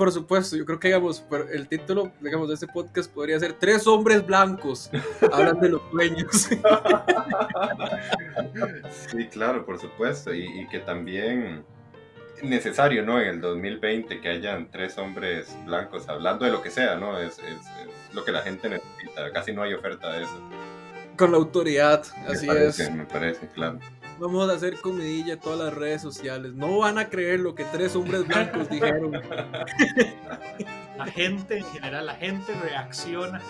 Por supuesto, yo creo que digamos, el título digamos, de este podcast podría ser Tres hombres blancos hablan de los sueños. Sí, claro, por supuesto. Y, que también necesario, ¿no? En el 2020 que hayan tres hombres blancos hablando de lo que sea, ¿no? Es, es, lo que la gente necesita. Casi no hay oferta de eso. Con la autoridad, así es. Me parece, claro. Vamos a hacer comidilla en todas las redes sociales. No van a creer lo que tres hombres blancos dijeron. La gente, en general, la gente reacciona.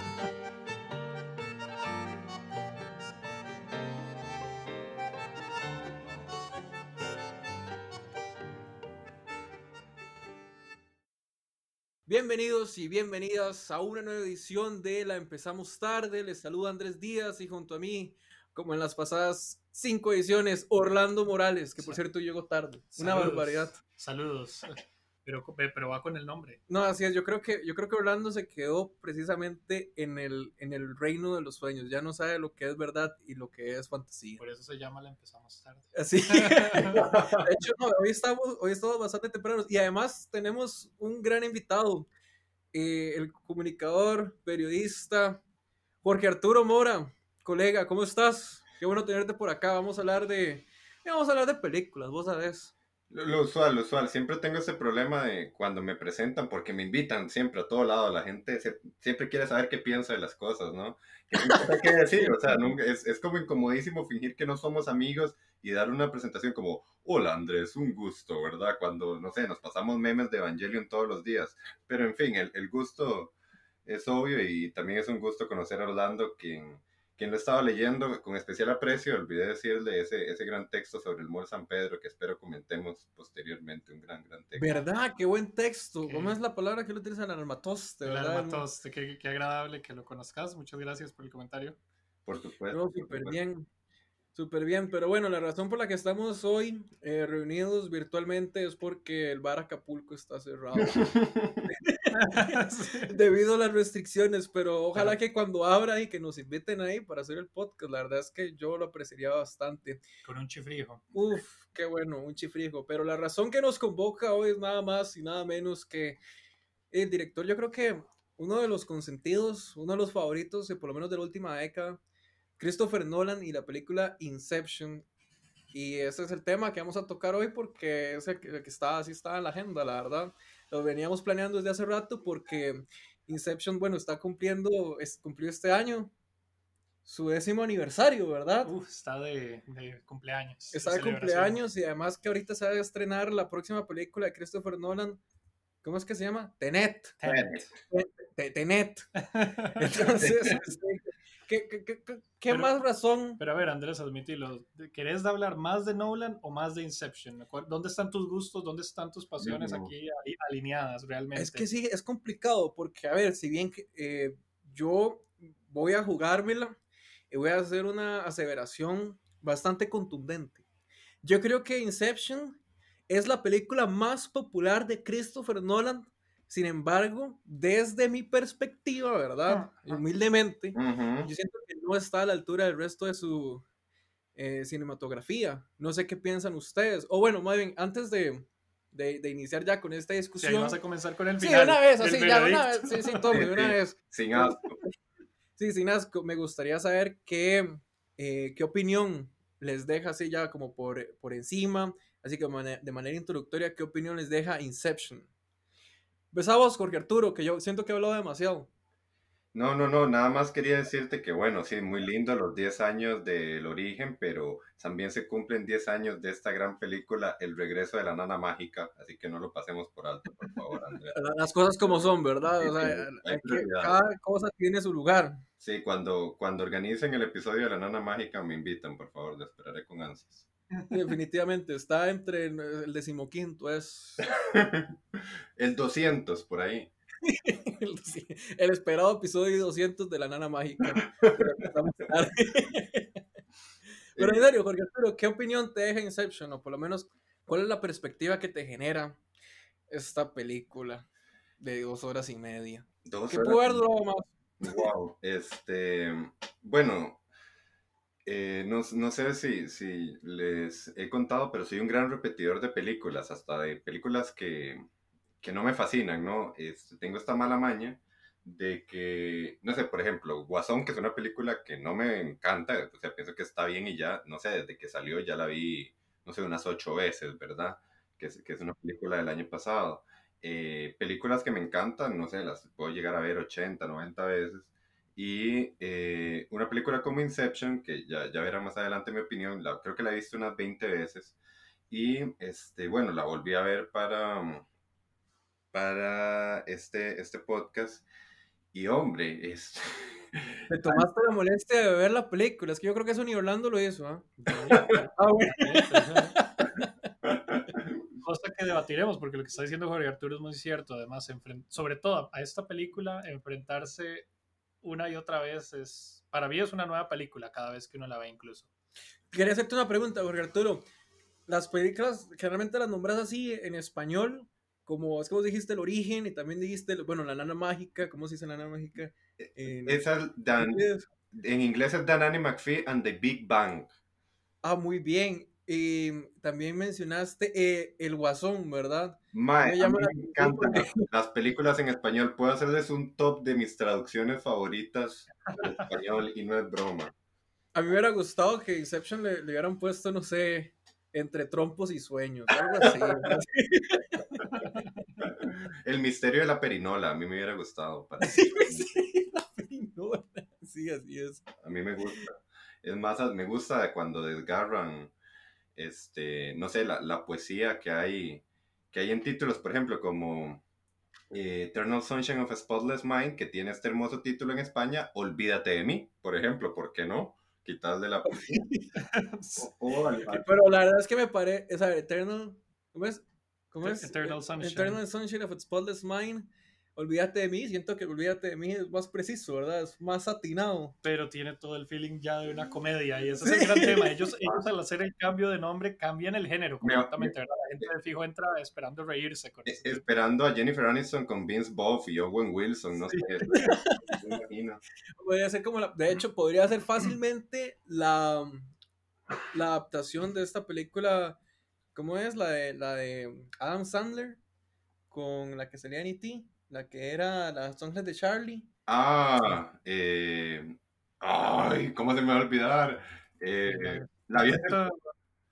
Bienvenidos y bienvenidas a una nueva edición de La Empezamos Tarde. Les saluda Andrés Díaz y junto a mí, como en las pasadas cinco ediciones, Orlando Morales, que por cierto llegó tarde. Una barbaridad. Saludos. Pero, pero va con el nombre. No, así es. Yo creo que, yo creo que Orlando se quedó precisamente en el, en el reino de los sueños. Ya no sabe lo que es verdad y lo que es fantasía. Por eso se llama La empezamos tarde. Así. de hecho, no, hoy estamos, hoy estamos bastante tempranos. Y además tenemos un gran invitado. Eh, el comunicador, periodista, Jorge Arturo Mora. Colega, ¿cómo estás? Qué bueno tenerte por acá. Vamos a hablar de. Vamos a hablar de películas, vos sabés. Lo, usual, lo usual. Siempre tengo ese problema de cuando me presentan, porque me invitan siempre a todo lado. La gente siempre quiere saber qué piensa de las cosas, ¿no? ¿Qué, qué decir? O sea, es, es, como incomodísimo fingir que no somos amigos y dar una presentación como, hola Andrés, un gusto, ¿verdad? Cuando, no sé, nos pasamos memes de Evangelion todos los días. Pero en fin, el, el gusto es obvio y también es un gusto conocer a Orlando, quien quien lo estaba leyendo con especial aprecio, olvidé decirle ese, ese gran texto sobre el Mall San Pedro que espero comentemos posteriormente, un gran, gran texto. ¿Verdad? Qué buen texto. ¿Cómo es la palabra que lo utilizan? El armatoste, El armatoste, qué, qué, agradable que lo conozcas. Muchas gracias por el comentario. Por supuesto. súper bien. Súper bien, pero bueno, la razón por la que estamos hoy eh, reunidos virtualmente es porque el bar Acapulco está cerrado. Debido a las restricciones, pero ojalá que cuando abra y que nos inviten ahí para hacer el podcast, la verdad es que yo lo apreciaría bastante. Con un chifrijo. Uf, qué bueno, un chifrijo. Pero la razón que nos convoca hoy es nada más y nada menos que el director, yo creo que uno de los consentidos, uno de los favoritos, por lo menos de la última década, Christopher Nolan y la película Inception. Y ese es el tema que vamos a tocar hoy porque es el que, está, así está en la agenda, la verdad lo veníamos planeando desde hace rato porque Inception, bueno, está cumpliendo, es, cumplió este año su décimo aniversario, ¿verdad? Uf, está de, cumpleaños. Está de, cumpleaños y además que ahorita se va a estrenar la próxima película de Christopher Nolan. ¿Cómo es que se llama? Tenet. Tenet. Tenet. Entonces, ¿Qué, más razón? Pero a ver, Andrés, admitilo. ¿Querés hablar más de Nolan o más de Inception? ¿Dónde están tus gustos? ¿Dónde están tus pasiones aquí alineadas realmente? Es que sí, es complicado porque, a ver, si bien eh, yo voy a jugármela y voy a hacer una aseveración bastante contundente. Yo creo que Inception es la película más popular de Christopher Nolan sin embargo, desde mi perspectiva, ¿verdad? Humildemente, yo siento que no está a la altura del resto de su eh, cinematografía. No sé qué piensan ustedes. O bueno, más bien, antes de, de, iniciar ya con esta discusión. Sí, vamos a comenzar con el final. Sí, una vez, así, ya, una vez. Sí, sí, tome, una vez. Sin asco. Sí, sin asco. Me gustaría saber qué, eh, qué opinión les deja así ya como por, por encima. Así que de manera introductoria, ¿qué opinión les deja Inception? Besabos, Jorge Arturo, que yo siento que he hablado demasiado. No, no, no, nada más quería decirte que bueno, sí, muy lindo los 10 años del origen, pero también se cumplen 10 años de esta gran película, El regreso de la nana mágica, así que no lo pasemos por alto, por favor, Andrea. Las cosas como son, ¿verdad? O sea, cada cosa tiene su lugar. Sí, cuando, cuando organicen el episodio de la nana mágica me invitan, por favor, lo esperaré con ansias. Definitivamente, está entre el decimoquinto, es... el 200, por ahí. el, esperado episodio 200 de la nana mágica. Pero en serio, Jorge Arturo, ¿qué opinión te deja Inception? O por lo menos, ¿cuál es la perspectiva que te genera esta película de dos horas y media? Dos ¿Qué pudo haber durado más? Wow, este, bueno, eh, no, no, sé si, si, les he contado, pero soy un gran repetidor de películas, hasta de películas que, que no me fascinan, ¿no? Este, tengo esta mala maña de que, no sé, por ejemplo, Guasón, que es una película que no me encanta, o sea, pienso que está bien y ya, no sé, desde que salió ya la vi, no sé, unas ocho veces, ¿verdad? Que es, que es una película del año pasado. Eh, películas que me encantan, no sé, las puedo llegar a ver 80, 90 veces. Y eh, una película como Inception, que ya, ya verá más adelante mi opinión, la, creo que la he visto unas 20 veces. Y este, bueno, la volví a ver para, para este, este podcast. Y hombre, es... Te tomaste la molestia de ver la película. Es que yo creo que eso ni Orlando lo hizo. ¿ah? ah Cosa que debatiremos, porque lo que está diciendo Jorge Arturo es muy cierto. Además, sobre todo a esta película, enfrentarse una y otra vez es, para mí es una nueva película cada vez que uno la ve incluso. Quería hacerte una pregunta, Jorge Arturo. Las películas, generalmente las nombras así en español, como es que vos dijiste el origen y también dijiste, bueno, la nana mágica, ¿cómo se dice la nana mágica? En, Esa en inglés es Dan Annie McPhee and the Big Bang. Ah, muy bien. Y también mencionaste eh, El Guasón, ¿verdad? me, encantan las películas en español. Puedo hacerles un top de mis traducciones favoritas en español y no es broma. A mí me hubiera gustado que Inception le, le hubieran puesto, no sé, entre trompos y sueños, algo así. El misterio de la perinola, a mí me hubiera gustado. Para sí, sí, la perinola. Sí, así es. A mí me gusta. Es más, me gusta cuando desgarran, este, no sé, la, la poesía que hay, que hay en títulos, por ejemplo, como eh, Eternal Sunshine of a Spotless Mind, que tiene este hermoso título en España, Olvídate de mí, por ejemplo, ¿por qué no? quitar de la Pero la verdad es que me parece, esa Eternal, ¿cómo es? ¿Cómo es? Eternal Sunshine. Eternal Sunshine of a Spotless Mind olvídate de mí, siento que olvídate de mí es más preciso, ¿verdad? Es más atinado. Pero tiene todo el feeling ya de una comedia y ese es el gran tema. Ellos, ellos al hacer el cambio de nombre cambian el género completamente, ¿verdad? La gente de fijo entra esperando reírse con eso. Esperando a Jennifer Aniston con Vince Boff y Owen Wilson, no sé. me imagino. Podría ser como la, de hecho, podría ser fácilmente la, la adaptación de esta película, ¿cómo es? La de, la de Adam Sandler con la que salía en E.T. La que era Las Ángeles de Charlie. Ah, eh, ay, ¿cómo se me va a olvidar? Eh, la vieja.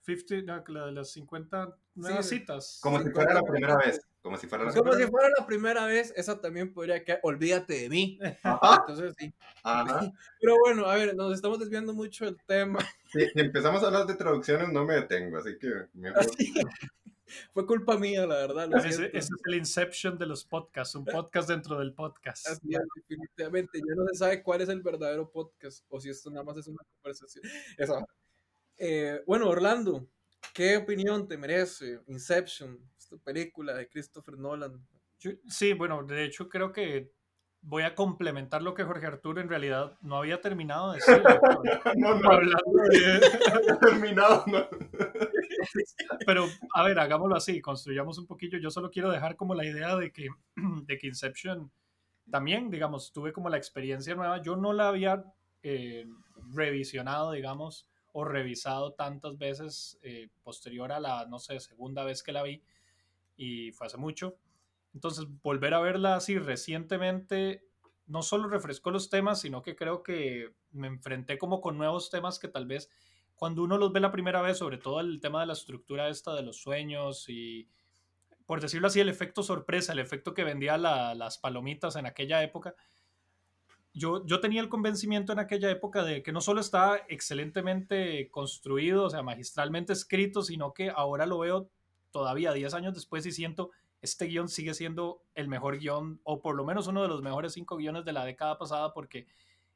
50, la de las 50 nuevas citas. Como si fuera la primera vez. Como si fuera la, como si fuera la primera vez, esa también podría que olvídate de mí. Entonces sí. Ajá. Pero bueno, a ver, nos estamos desviando mucho del tema. Si, empezamos a hablar de traducciones, no me detengo, así que mejor. Fue culpa mía, la verdad. Ese, es el Inception de los podcasts, un podcast dentro del podcast. definitivamente, ya no se sabe cuál es el verdadero podcast o si esto nada más es una conversación. Eh, bueno, Orlando, ¿qué opinión te merece Inception, esta película de Christopher Nolan? sí, bueno, de hecho creo que voy a complementar lo que Jorge Arturo en realidad no había terminado de decir. no, no, hablando de... terminado, no. Pero, a ver, hagámoslo así, construyamos un poquillo. Yo solo quiero dejar como la idea de que, de que Inception también, digamos, tuve como la experiencia nueva. Yo no la había eh, revisionado, digamos, o revisado tantas veces eh, posterior a la, no sé, segunda vez que la vi, y fue hace mucho. Entonces, volver a verla así recientemente no solo refrescó los temas, sino que creo que me enfrenté como con nuevos temas que tal vez cuando uno los ve la primera vez, sobre todo el tema de la estructura esta de los sueños y, por decirlo así, el efecto sorpresa, el efecto que vendía las palomitas en aquella época, yo, yo tenía el convencimiento en aquella época de que no solo estaba excelentemente construido, o sea, magistralmente escrito, sino que ahora lo veo todavía 10 años después y siento este guion sigue siendo el mejor guion, o por lo menos uno de los mejores cinco guiones de la década pasada, porque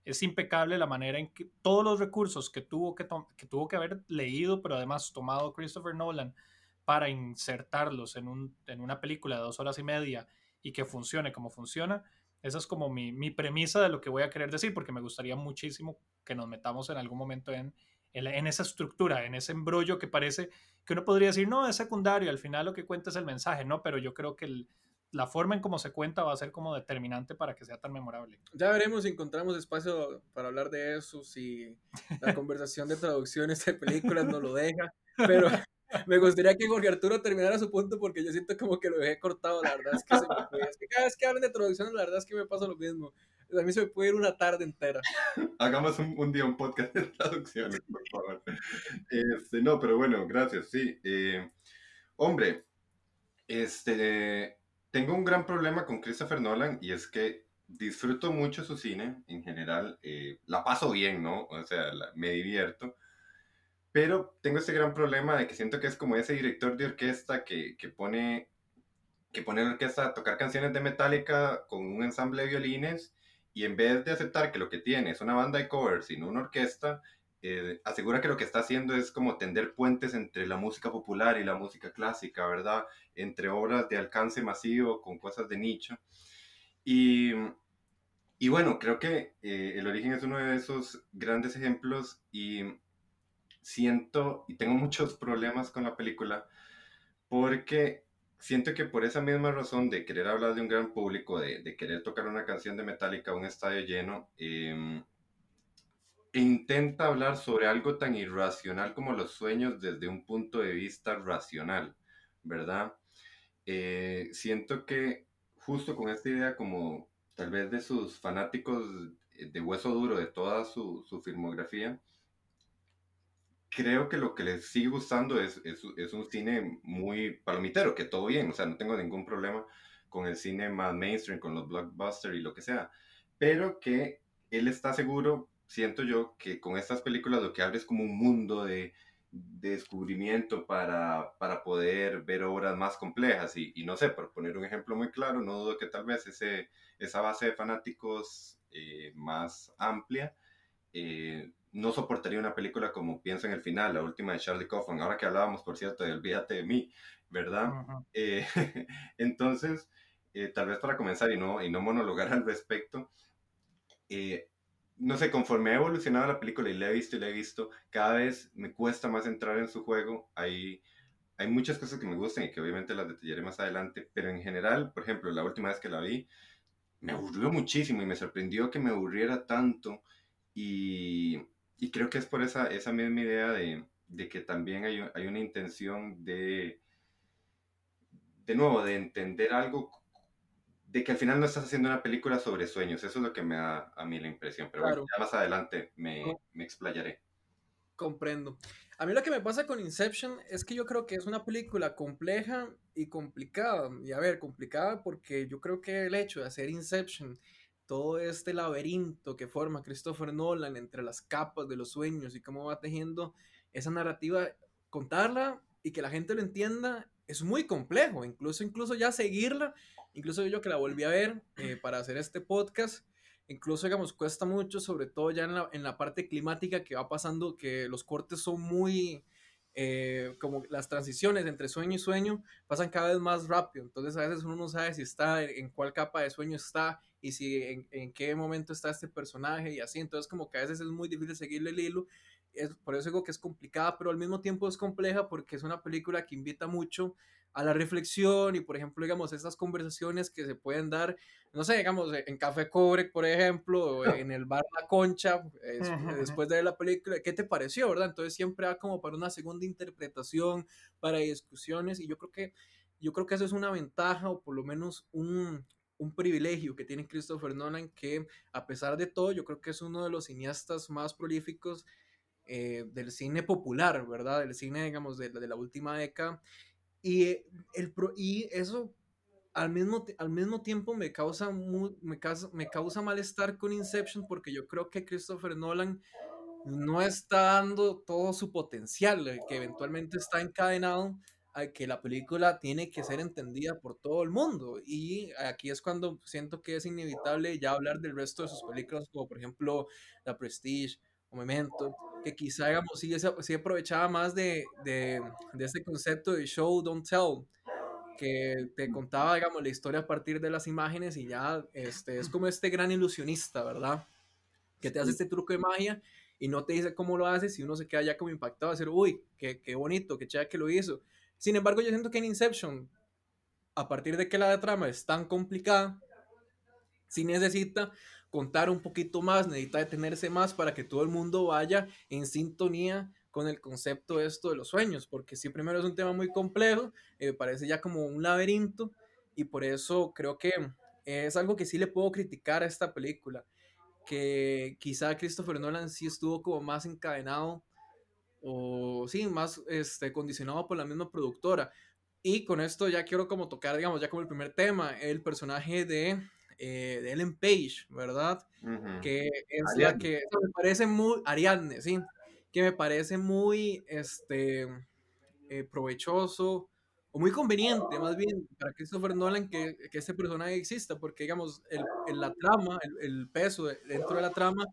es impecable la manera en que todos los recursos que tuvo que, que, tuvo que haber leído, pero además tomado Christopher Nolan para insertarlos en, un, en una película de dos horas y media y que funcione como funciona, esa es como mi, mi, premisa de lo que voy a querer decir, porque me gustaría muchísimo que nos metamos en algún momento en, en, esa estructura, en ese embrollo que parece que uno podría decir, no, es secundario, al final lo que cuenta es el mensaje, ¿no? Pero yo creo que el, la forma en cómo se cuenta va a ser como determinante para que sea tan memorable. Ya veremos si encontramos espacio para hablar de eso, si la conversación de traducciones de películas no lo deja, pero, me gustaría que Jorge Arturo terminara su punto porque yo siento como que lo dejé cortado, la verdad es que, se me fue. Es que cada vez que hablan de traducciones, la verdad es que me pasa lo mismo. A mí se me puede ir una tarde entera. Hagamos un, un día un podcast de traducciones, por favor. Este, no, pero bueno, gracias, sí. Eh, hombre, este, tengo un gran problema con Christopher Nolan y es que disfruto mucho su cine en general. Eh, la paso bien, ¿no? O sea, la- me divierto. Pero tengo este gran problema de que siento que es como ese director de orquesta que, que pone que pone la orquesta a tocar canciones de Metallica con un ensamble de violines y en vez de aceptar que lo que tiene es una banda de covers y no una orquesta, eh, asegura que lo que está haciendo es como tender puentes entre la música popular y la música clásica, ¿verdad? Entre obras de alcance masivo con cosas de nicho. Y, y bueno, creo que eh, El origen es uno de esos grandes ejemplos y siento y tengo muchos problemas con la película porque siento que por esa misma razón de querer hablar de un gran público, de, de querer tocar una canción de Metallica a un estadio lleno, eh, intenta hablar sobre algo tan irracional como los sueños desde un punto de vista racional, ¿verdad? Eh, siento que justo con esta idea como tal vez de sus fanáticos de hueso duro de toda su, su filmografía, creo que lo que les sigue gustando es, es, es, un cine muy palomitero, que todo bien, o sea, no tengo ningún problema con el cine más mainstream, con los blockbusters y lo que sea, pero que él está seguro, siento yo, que con estas películas lo que abre es como un mundo de, de descubrimiento para, para, poder ver obras más complejas y, y, no sé, por poner un ejemplo muy claro, no dudo que tal vez ese, esa base de fanáticos eh, más amplia eh, no soportaría una película como pienso en el final, la última de Charlie Kaufman, ahora que hablábamos, por cierto, de Olvídate de mí, ¿verdad? Uh -huh. eh, entonces, eh, tal vez para comenzar y no, y no monologar al respecto, eh, no sé, conforme ha evolucionado la película y la he visto y la he visto, cada vez me cuesta más entrar en su juego. Hay, hay muchas cosas que me gustan y que obviamente las detallaré más adelante, pero en general, por ejemplo, la última vez que la vi, me aburrió muchísimo y me sorprendió que me aburriera tanto. Y, y creo que es por esa, esa misma idea de, de que también hay, hay, una intención de, de nuevo, de entender algo, de que al final no estás haciendo una película sobre sueños. Eso es lo que me da a mí la impresión. Pero claro. bueno, ya más adelante me, me explayaré. Comprendo. A mí lo que me pasa con Inception es que yo creo que es una película compleja y complicada. Y a ver, complicada porque yo creo que el hecho de hacer Inception todo este laberinto que forma Christopher Nolan entre las capas de los sueños y cómo va tejiendo esa narrativa, contarla y que la gente lo entienda es muy complejo, incluso, incluso ya seguirla, incluso yo que la volví a ver eh, para hacer este podcast, incluso digamos cuesta mucho, sobre todo ya en la, en la parte climática que va pasando, que los cortes son muy, eh, como las transiciones entre sueño y sueño pasan cada vez más rápido, entonces a veces uno no sabe si está en, cuál capa de sueño está y si en, en, qué momento está este personaje y así, entonces como que a veces es muy difícil seguirle el hilo, es, por eso digo que es complicada, pero al mismo tiempo es compleja porque es una película que invita mucho a la reflexión y por ejemplo, digamos, estas conversaciones que se pueden dar, no sé, digamos, en Café Cobre, por ejemplo, o en el bar La Concha, es, después de ver la película, ¿qué te pareció, verdad? Entonces siempre va como para una segunda interpretación, para discusiones y yo creo que, yo creo que eso es una ventaja o por lo menos un, un privilegio que tiene Christopher Nolan que a pesar de todo yo creo que es uno de los cineastas más prolíficos eh, del cine popular, ¿verdad? Del cine, digamos, de, de la última década. Y, el, y eso al mismo, al mismo tiempo me causa, me, causa, me causa malestar con Inception porque yo creo que Christopher Nolan no está dando todo su potencial, que eventualmente está encadenado a que la película tiene que ser entendida por todo el mundo. Y aquí es cuando siento que es inevitable ya hablar del resto de sus películas, como por ejemplo La Prestige o Memento, que quizá, digamos, sí, sí aprovechaba más de, de, de este concepto de show, don't tell, que te contaba, digamos, la historia a partir de las imágenes y ya este, es como este gran ilusionista, ¿verdad? Que te hace este truco de magia y no te dice cómo lo haces y uno se queda ya como impactado a decir, uy, qué, qué bonito, qué chévere que lo hizo. Sin embargo, yo siento que en Inception, a partir de que la trama es tan complicada, sí necesita contar un poquito más, necesita detenerse más para que todo el mundo vaya en sintonía con el concepto de esto de los sueños, porque sí, primero es un tema muy complejo, eh, parece ya como un laberinto, y por eso creo que es algo que sí le puedo criticar a esta película, que quizá Christopher Nolan sí estuvo como más encadenado o sí, más este, condicionado por la misma productora. Y con esto ya quiero como tocar, digamos, ya como el primer tema, el personaje de, eh, de Ellen Page, ¿verdad? Que es la que me parece muy, Ariadne, sí, que me parece muy, este, eh, provechoso o muy conveniente, más bien, para Christopher Nolan que, que este personaje exista, porque, digamos, el, la trama, el, el, peso dentro de la trama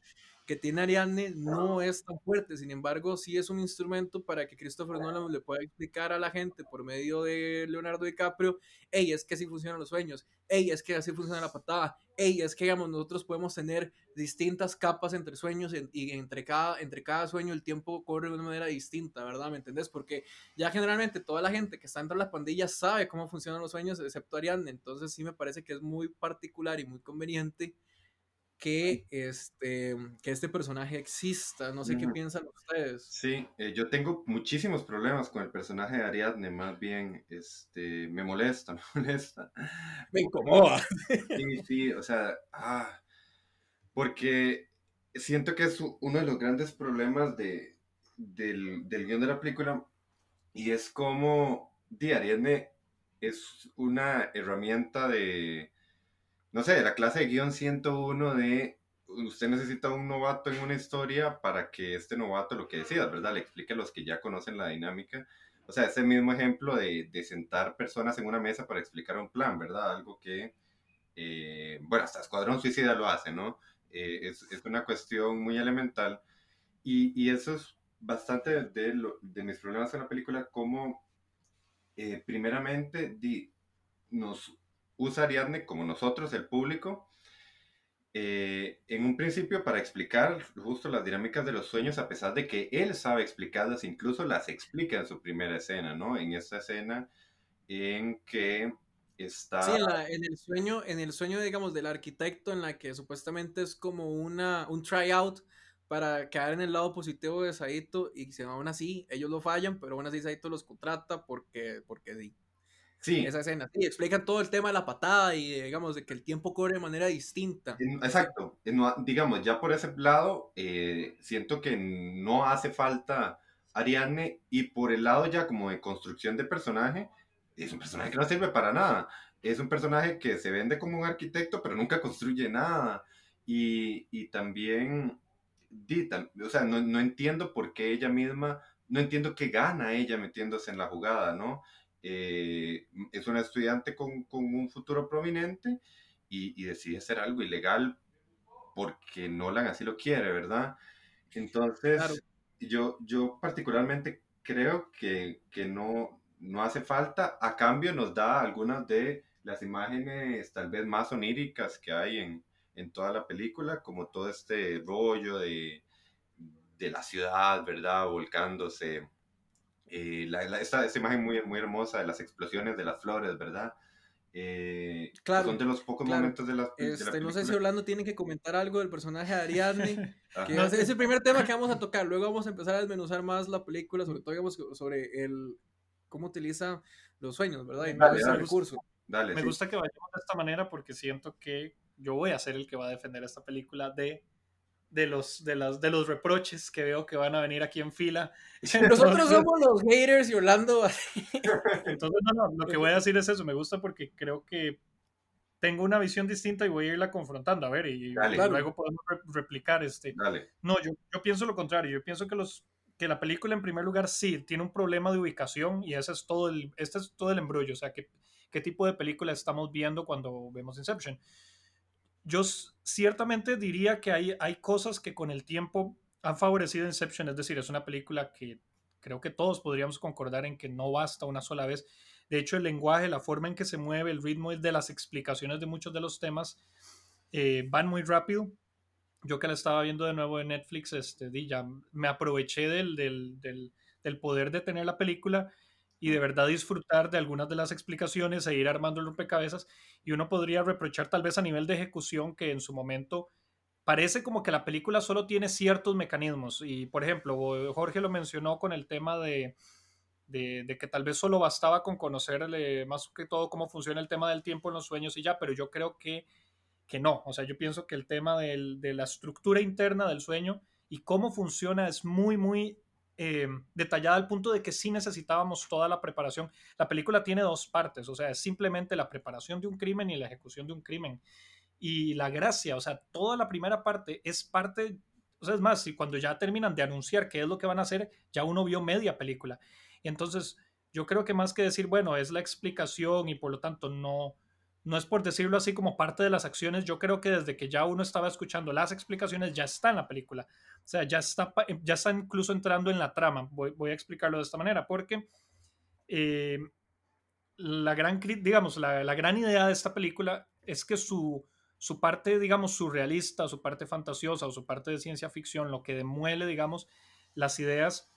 que tiene Ariadne no es tan fuerte, sin embargo, sí es un instrumento para que Christopher Nolan le pueda explicar a la gente por medio de Leonardo DiCaprio, hey, es que así funcionan los sueños, hey, es que así funciona la patada, hey, es que digamos, nosotros podemos tener distintas capas entre sueños y entre cada, entre cada sueño el tiempo corre de una manera distinta, ¿verdad? ¿Me entendés? Porque ya generalmente toda la gente que está dentro de la pandilla sabe cómo funcionan los sueños, excepto Ariadne, entonces sí me parece que es muy particular y muy conveniente que este, que este personaje exista. No sé qué piensan ustedes. Sí, eh, yo tengo muchísimos problemas con el personaje de Ariadne, más bien este, me molesta, me molesta. Me incomoda. Sí, sí, o sea, ah, porque siento que es uno de los grandes problemas de, del, del guion de la película y es como de Ariadne es una herramienta de no sé, la clase de guion 101 de usted necesita un novato en una historia para que este novato lo que decida, ¿verdad? Le explique a los que ya conocen la dinámica. O sea, ese mismo ejemplo de, de sentar personas en una mesa para explicar un plan, ¿verdad? Algo que, eh, bueno, hasta Escuadrón Suicida lo hace, ¿no? Eh, es, es, una cuestión muy elemental y, y eso es bastante de, de, mis problemas en la película, como eh, primeramente di, nos usa Ariadne como nosotros, el público, eh, en un principio para explicar justo las dinámicas de los sueños, a pesar de que él sabe explicarlas, incluso las explica en su primera escena, ¿no? En esta escena en que está... Sí, en, el sueño, en el sueño, digamos, del arquitecto, en la que supuestamente es como una, un tryout para quedar en el lado positivo de Saito y aún así ellos lo fallan, pero aún así Saito los contrata porque, porque sí. Sí. Esa escena. Sí, explican todo el tema de la patada y, digamos, de que el tiempo corre de manera distinta. Exacto. Digamos, ya por ese lado, eh, siento que no hace falta Ariadne y por el lado ya como de construcción de personaje, es un personaje que no sirve para nada. Es un personaje que se vende como un arquitecto, pero nunca construye nada. Y, y también, o sea, no, no entiendo por qué ella misma, no entiendo qué gana ella metiéndose en la jugada, ¿no? Eh, es una estudiante con, con, un futuro prominente y, y, decide hacer algo ilegal porque Nolan así lo quiere, ¿verdad? Entonces, yo, yo particularmente creo que, que no, no hace falta, a cambio nos da algunas de las imágenes tal vez más oníricas que hay en, en toda la película, como todo este rollo de, de la ciudad, ¿verdad? Volcándose eh, la, esta, imagen muy, muy hermosa de las explosiones de las flores, ¿verdad? Eh, claro, son de los pocos momentos de la, este, No sé si Orlando tiene que comentar algo del personaje de Ariadne, que es, el primer tema que vamos a tocar. Luego vamos a empezar a desmenuzar más la película, sobre todo digamos, sobre el cómo utiliza los sueños, ¿verdad? Y dale, ese recurso. Dale, Me gusta que vayamos de esta manera porque siento que yo voy a ser el que va a defender esta película de de los, de, las, de los reproches que veo que van a venir aquí en fila. Nosotros somos los haters y Orlando. Entonces, no, no, lo que voy a decir es eso, me gusta porque creo que tengo una visión distinta y voy a irla confrontando, a ver, y, luego podemos replicar este. No, yo, yo pienso lo contrario, yo pienso que los que la película en primer lugar sí tiene un problema de ubicación y ese es todo el, este es todo el embrollo, o sea, qué, qué tipo de película estamos viendo cuando vemos Inception yo ciertamente diría que hay, cosas que con el tiempo han favorecido Inception, es decir, es una película que creo que todos podríamos concordar en que no basta una sola vez. De hecho, el lenguaje, la forma en que se mueve, el ritmo de las explicaciones de muchos de los temas eh, van muy rápido. Yo que la estaba viendo de nuevo en Netflix, este, ya me aproveché del poder de tener la película y de verdad disfrutar de algunas de las explicaciones e ir armando el rompecabezas. Y uno podría reprochar tal vez a nivel de ejecución que en su momento parece como que la película solo tiene ciertos mecanismos. Y, por ejemplo, Jorge lo mencionó con el tema de, de, que tal vez solo bastaba con conocerle más que todo cómo funciona el tema del tiempo en los sueños y ya, pero yo creo que, que no. O sea, yo pienso que el tema de la estructura interna del sueño y cómo funciona es muy, muy eh, detallada al punto de que sí necesitábamos toda la preparación. La película tiene dos partes, o sea, es simplemente la preparación de un crimen y la ejecución de un crimen y la gracia, o sea, toda la primera parte es parte, o sea, es más, si cuando ya terminan de anunciar qué es lo que van a hacer, ya uno vio media película. Y entonces, yo creo que más que decir, bueno, es la explicación y por lo tanto no, no es por decirlo así como parte de las acciones, yo creo que desde que ya uno estaba escuchando las explicaciones, ya está en la película. O sea, ya está, ya está incluso entrando en la trama. Voy, a explicarlo de esta manera, porque eh, la gran, digamos, la, la gran idea de esta película es que su, su parte, digamos, surrealista, su parte fantasiosa o su parte de ciencia ficción, lo que demuele, digamos, las ideas,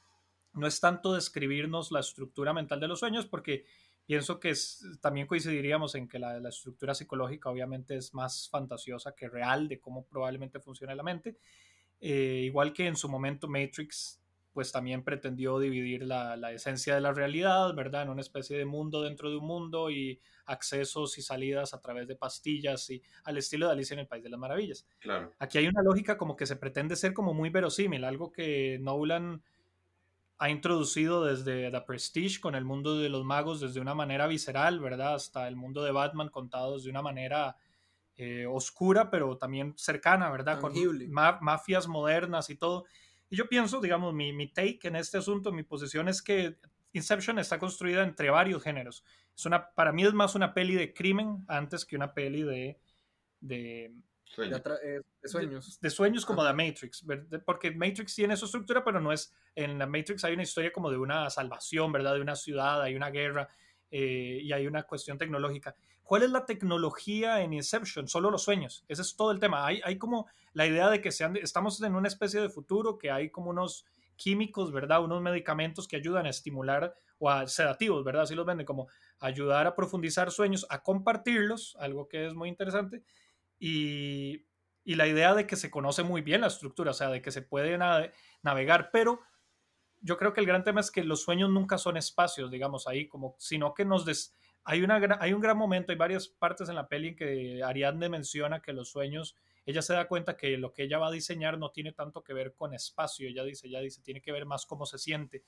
no es tanto describirnos la estructura mental de los sueños, porque pienso que también coincidiríamos en que la, estructura psicológica obviamente es más fantasiosa que real de cómo probablemente funciona la mente. Eh, igual que en su momento Matrix pues también pretendió dividir la, la, esencia de la realidad, ¿verdad? En una especie de mundo dentro de un mundo y accesos y salidas a través de pastillas y al estilo de Alicia en el País de las Maravillas. Claro. Aquí hay una lógica como que se pretende ser como muy verosímil, algo que Nolan ha introducido desde The Prestige con el mundo de los magos desde una manera visceral, ¿verdad? Hasta el mundo de Batman contados de una manera eh, oscura, pero también cercana, ¿verdad? Tangible. Con mafias modernas y todo. Y yo pienso, digamos, mi, mi take en este asunto, mi posición es que Inception está construida entre varios géneros. Es una, para mí es más una peli de crimen antes que una peli de, de, eh, sueños. De, sueños como The Matrix, porque Matrix tiene su estructura, pero no es, en la Matrix hay una historia como de una salvación, ¿verdad? De una ciudad, hay una guerra eh, y hay una cuestión tecnológica. ¿Cuál es la tecnología en Inception? Solo los sueños. Ese es todo el tema. Hay, hay como la idea de que sean, estamos en una especie de futuro, que hay como unos químicos, ¿verdad? Unos medicamentos que ayudan a estimular o a sedativos, ¿verdad? Así los venden como ayudar a profundizar sueños, a compartirlos, algo que es muy interesante. Y, y la idea de que se conoce muy bien la estructura, o sea, de que se puede navegar, pero yo creo que el gran tema es que los sueños nunca son espacios, digamos, ahí, como, sino que nos des, hay, una, hay un gran momento, hay varias partes en la peli en que Ariadne menciona que los sueños, ella se da cuenta que lo que ella va a diseñar no tiene tanto que ver con espacio, ella dice, ella dice, tiene que ver más cómo se siente.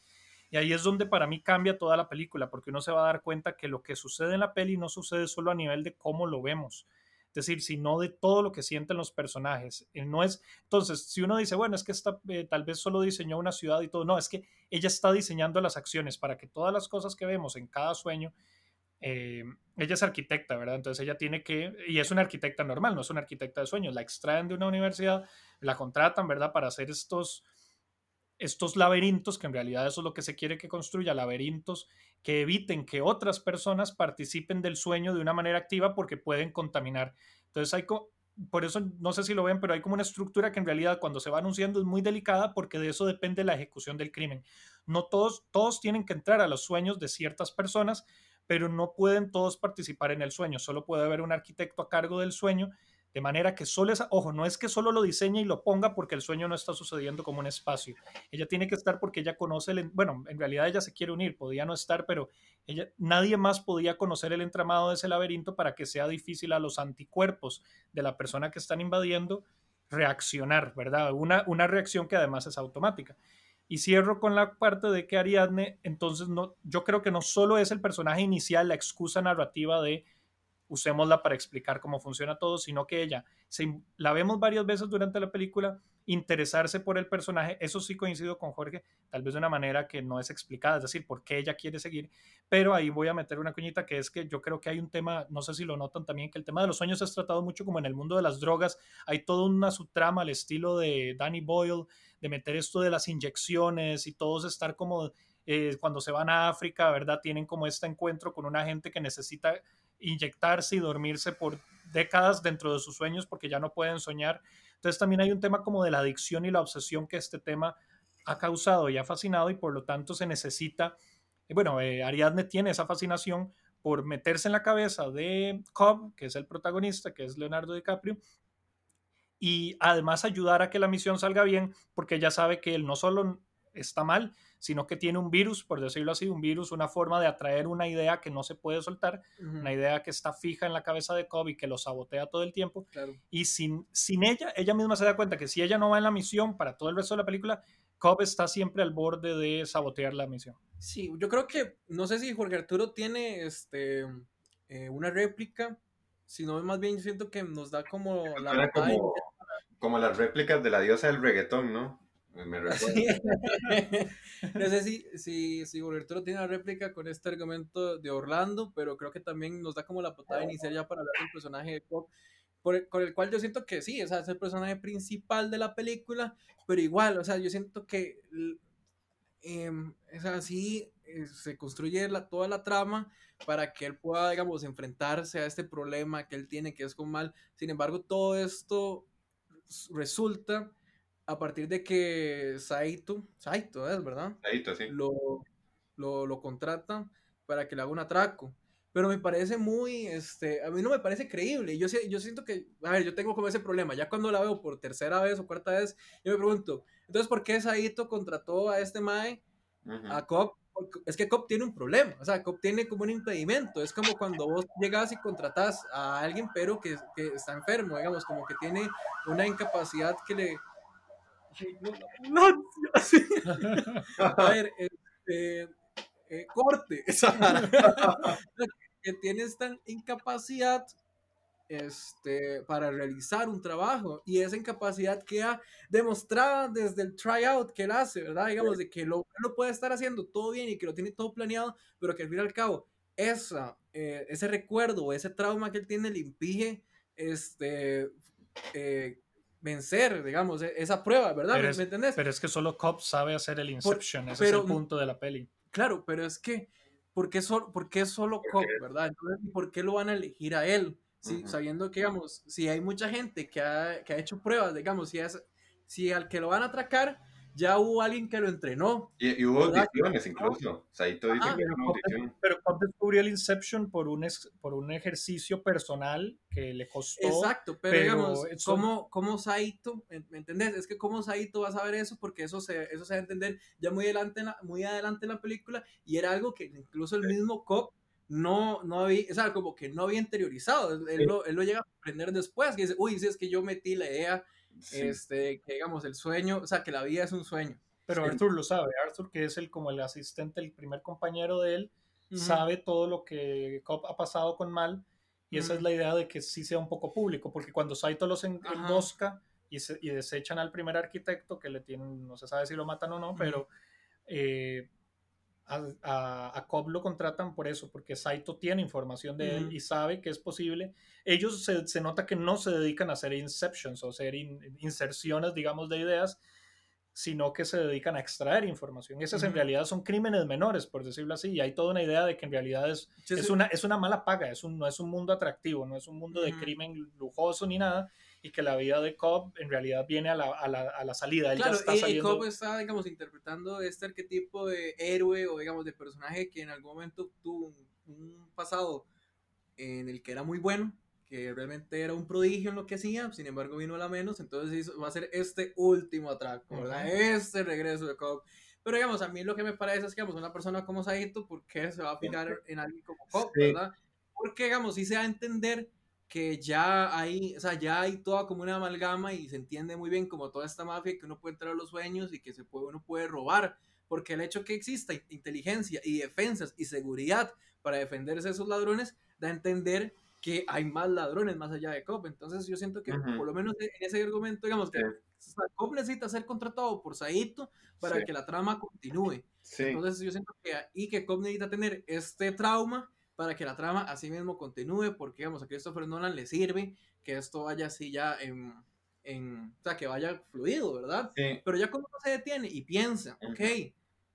Y ahí es donde para mí cambia toda la película, porque uno se va a dar cuenta que lo que sucede en la peli no sucede solo a nivel de cómo lo vemos, es decir, sino de todo lo que sienten los personajes. No es, entonces, si uno dice, bueno, es que esta, eh, tal vez solo diseñó una ciudad y todo, no, es que ella está diseñando las acciones para que todas las cosas que vemos en cada sueño eh, ella es arquitecta, ¿verdad? Entonces ella tiene que, y es una arquitecta normal, no es una arquitecta de sueños, la extraen de una universidad, la contratan, ¿verdad? Para hacer estos, estos laberintos, que en realidad eso es lo que se quiere que construya, laberintos que eviten que otras personas participen del sueño de una manera activa porque pueden contaminar. Entonces hay, por eso no sé si lo ven, pero hay como una estructura que en realidad cuando se va anunciando es muy delicada porque de eso depende la ejecución del crimen. No todos, todos tienen que entrar a los sueños de ciertas personas pero no pueden todos participar en el sueño, solo puede haber un arquitecto a cargo del sueño, de manera que solo esa, ojo, no es que solo lo diseñe y lo ponga porque el sueño no está sucediendo como un espacio. Ella tiene que estar porque ella conoce el, bueno, en realidad ella se quiere unir, podía no estar, pero ella, nadie más podía conocer el entramado de ese laberinto para que sea difícil a los anticuerpos de la persona que están invadiendo reaccionar, ¿verdad? Una, una reacción que además es automática. Y cierro con la parte de que Ariadne, entonces, no, yo creo que no solo es el personaje inicial, la excusa narrativa de usémosla para explicar cómo funciona todo, sino que ella, se, la vemos varias veces durante la película, interesarse por el personaje, eso sí coincido con Jorge, tal vez de una manera que no es explicada, es decir, por qué ella quiere seguir, pero ahí voy a meter una cuñita que es que yo creo que hay un tema, no sé si lo notan también, que el tema de los sueños es tratado mucho como en el mundo de las drogas, hay toda una subtrama al estilo de Danny Boyle, de meter esto de las inyecciones y todos estar como... Eh, cuando se van a África, ¿verdad? Tienen como este encuentro con una gente que necesita inyectarse y dormirse por décadas dentro de sus sueños porque ya no pueden soñar. Entonces también hay un tema como de la adicción y la obsesión que este tema ha causado y ha fascinado y por lo tanto se necesita, eh, bueno, eh, Ariadne tiene esa fascinación por meterse en la cabeza de Cobb, que es el protagonista, que es Leonardo DiCaprio, y además ayudar a que la misión salga bien, porque ella sabe que él no solo está mal, sino que tiene un virus, por decirlo así, un virus, una forma de atraer una idea que no se puede soltar, una idea que está fija en la cabeza de Cobb y que lo sabotea todo el tiempo. Y sin, sin ella, ella misma se da cuenta que si ella no va en la misión para todo el resto de la película, Cobb está siempre al borde de sabotear la misión. Sí, yo creo que, no sé si Jorge Arturo tiene este, eh, una réplica, sino más bien siento que nos da como la... Como, como las réplicas de la diosa del reggaetón, ¿no? Me no sé si, si, si tiene una réplica con este argumento de Orlando, pero creo que también nos da como la patada inicial ya para hablar del personaje de Cobb, por con el cual yo siento que sí, o sea, es el personaje principal de la película, pero igual, o sea, yo siento que em, es así, eh, se construye la, toda la trama para que él pueda, digamos, enfrentarse a este problema que él tiene, que es con mal. Sin embargo, todo esto resulta a partir de que Saito, Saito es, ¿verdad? Saito, sí. Lo, lo, lo contrata para que le haga un atraco. Pero me parece muy, este, a mí no me parece creíble. Yo, yo siento que, a ver, yo tengo como ese problema. Ya cuando la veo por tercera vez o cuarta vez, yo me pregunto, entonces, ¿por qué Saito contrató a este Mae, a Cobb? Es que Cobb tiene un problema, o sea, Cobb tiene como un impedimento. Es como cuando vos llegas y contratas a alguien, pero que, que está enfermo, digamos, como que tiene una incapacidad que le, a ver, este, eh, corte. que tienes esta incapacidad este, para realizar un trabajo y esa incapacidad queda demostrada desde el tryout que él hace, ¿verdad? Digamos, de que lo, lo puede estar haciendo todo bien y que lo tiene todo planeado, pero que al fin y al cabo esa, eh, ese recuerdo ese trauma que él tiene le impide este, eh, vencer, digamos, e-, esa prueba, ¿verdad? Pero ¿Me, entendés? Pero es que solo Cobb sabe hacer el Inception, ese es el punto de la peli. Claro, pero es que, ¿por qué, solo, por qué solo Cobb, verdad? Entonces, ¿por qué lo van a elegir a él? Sabiendo que, digamos, si hay mucha gente que ha, que ha hecho pruebas, digamos, si, es, si al que lo van a atracar ya hubo alguien que lo entrenó. Y, hubo audiciones incluso. Saito dice que pero, audición. pero Cobb descubrió el Inception por un, por un ejercicio personal que le costó. Exacto, pero, digamos, ¿cómo, ¿cómo, Saito, ¿me entendés? Es que cómo Saito va a saber eso porque eso se, eso se va a entender ya muy adelante, en la, muy adelante en la película y era algo que incluso el mismo Cobb no, no había, o sea, como que no había interiorizado. Él, lo, él lo llega a aprender después, que dice, uy, si es que yo metí la idea este, que digamos, el sueño, o sea, que la vida es un sueño. Pero Arthur lo sabe, Arthur que es el como el asistente, el primer compañero de él, sabe todo lo que Cobb ha pasado con Mal y esa es la idea de que sí sea un poco público, porque cuando Saito los embosca y, y, desechan al primer arquitecto, que le tienen, no se sabe si lo matan o no, pero eh, a, a, Cobb lo contratan por eso, porque Saito tiene información de él y sabe que es posible. Ellos se, se, nota que no se dedican a hacer inceptions o hacer inserciones, digamos, de ideas, sino que se dedican a extraer información. Esas en realidad son crímenes menores, por decirlo así, y hay toda una idea de que en realidad es, es, Una, es una mala paga, es un, no es un mundo atractivo, no es un mundo de crimen lujoso ni nada, y que la vida de Cobb en realidad viene a la, a la, a la salida. claro, y, Cobb está, digamos, interpretando este arquetipo de héroe o, digamos, de personaje que en algún momento tuvo un, pasado en el que era muy bueno, que realmente era un prodigio en lo que hacía, sin embargo vino a la menos, entonces va a ser este último atraco, ¿verdad? Este regreso de Cobb. Pero digamos, a mí lo que me parece es que, digamos, una persona como Saito, ¿por qué se va a fijar en alguien como Cobb, verdad? Porque, digamos, sí se va a entender que ya hay, o sea, ya hay toda como una amalgama y se entiende muy bien como toda esta mafia que uno puede entrar a los sueños y que se puede, uno puede robar, porque el hecho que exista inteligencia y defensas y seguridad para defenderse de esos ladrones da a entender que hay más ladrones más allá de Cop. Entonces yo siento que por lo menos en ese argumento, digamos que Cop necesita ser contratado por Saito para que la trama continúe. Entonces yo siento que y que Cop necesita tener este trauma para que la trama así mismo continúe, porque digamos a Christopher Nolan le sirve que esto vaya así ya en, en o sea, que vaya fluido, ¿verdad? Pero ya cuando se detiene y piensa, ok,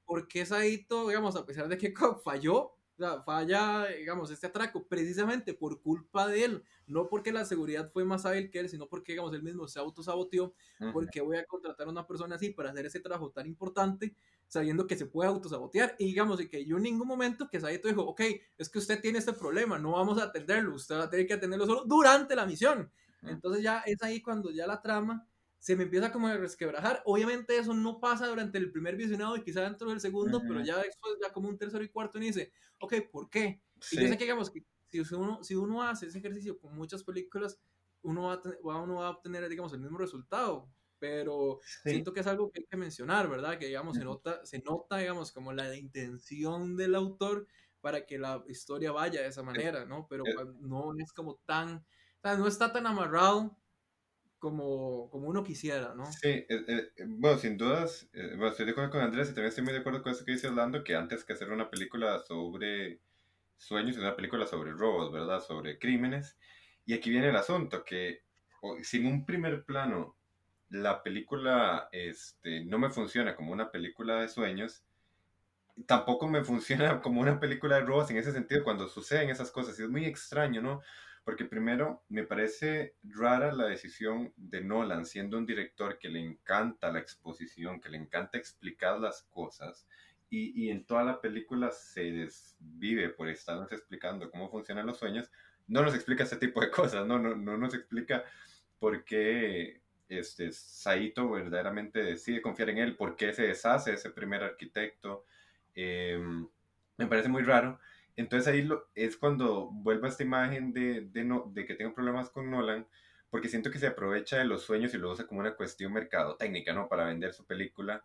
¿por qué Saito, digamos, a pesar de que falló, o sea, falla, digamos, este atraco precisamente por culpa de él, no porque la seguridad fue más hábil que él, sino porque, digamos, él mismo se autosaboteó, porque voy a contratar a una persona así para hacer ese trabajo tan importante, sabiendo que se puede autosabotear, y digamos, y que yo en ningún momento que Saito dijo, ok, es que usted tiene este problema, no vamos a atenderlo, usted va a tener que atenderlo solo durante la misión. Entonces ya es ahí cuando ya la trama se me empieza como a resquebrajar. Obviamente eso no pasa durante el primer visionado y quizá dentro del segundo, pero ya después, ya como un tercero y cuarto, y dice, ok, ¿por qué? Y yo sé que, digamos, que si uno, si uno hace ese ejercicio con muchas películas, uno va, a uno va a obtener, digamos, el mismo resultado. Pero siento que es algo que hay que mencionar, ¿verdad? Que, digamos, se nota, se nota, digamos, como la intención del autor para que la historia vaya de esa manera, ¿no? Pero no es como tan, o sea, no está tan amarrado como, como uno quisiera, ¿no? Sí, eh, eh, bueno, sin dudas, eh, bueno, estoy de acuerdo con Andrés y también estoy muy de acuerdo con eso que dice Orlando, que antes que hacer una película sobre sueños, es una película sobre robos, ¿verdad? Sobre crímenes. Y aquí viene el asunto, que sin un primer plano la película este, no me funciona como una película de sueños, tampoco me funciona como una película de robos en ese sentido cuando suceden esas cosas. Es muy extraño, ¿no? Porque primero me parece rara la decisión de Nolan, siendo un director que le encanta la exposición, que le encanta explicar las cosas, y, y en toda la película se desvive por estarnos explicando cómo funcionan los sueños, no nos explica ese tipo de cosas, no, no, no nos explica por qué este, Saito verdaderamente decide confiar en él, por qué se deshace ese primer arquitecto. Em, me parece muy raro. Entonces ahí lo, es cuando vuelvo a esta imagen de, de, no, de que tengo problemas con Nolan, porque siento que se aprovecha de los sueños y lo usa como una cuestión mercadotécnica, ¿no? Para vender su película.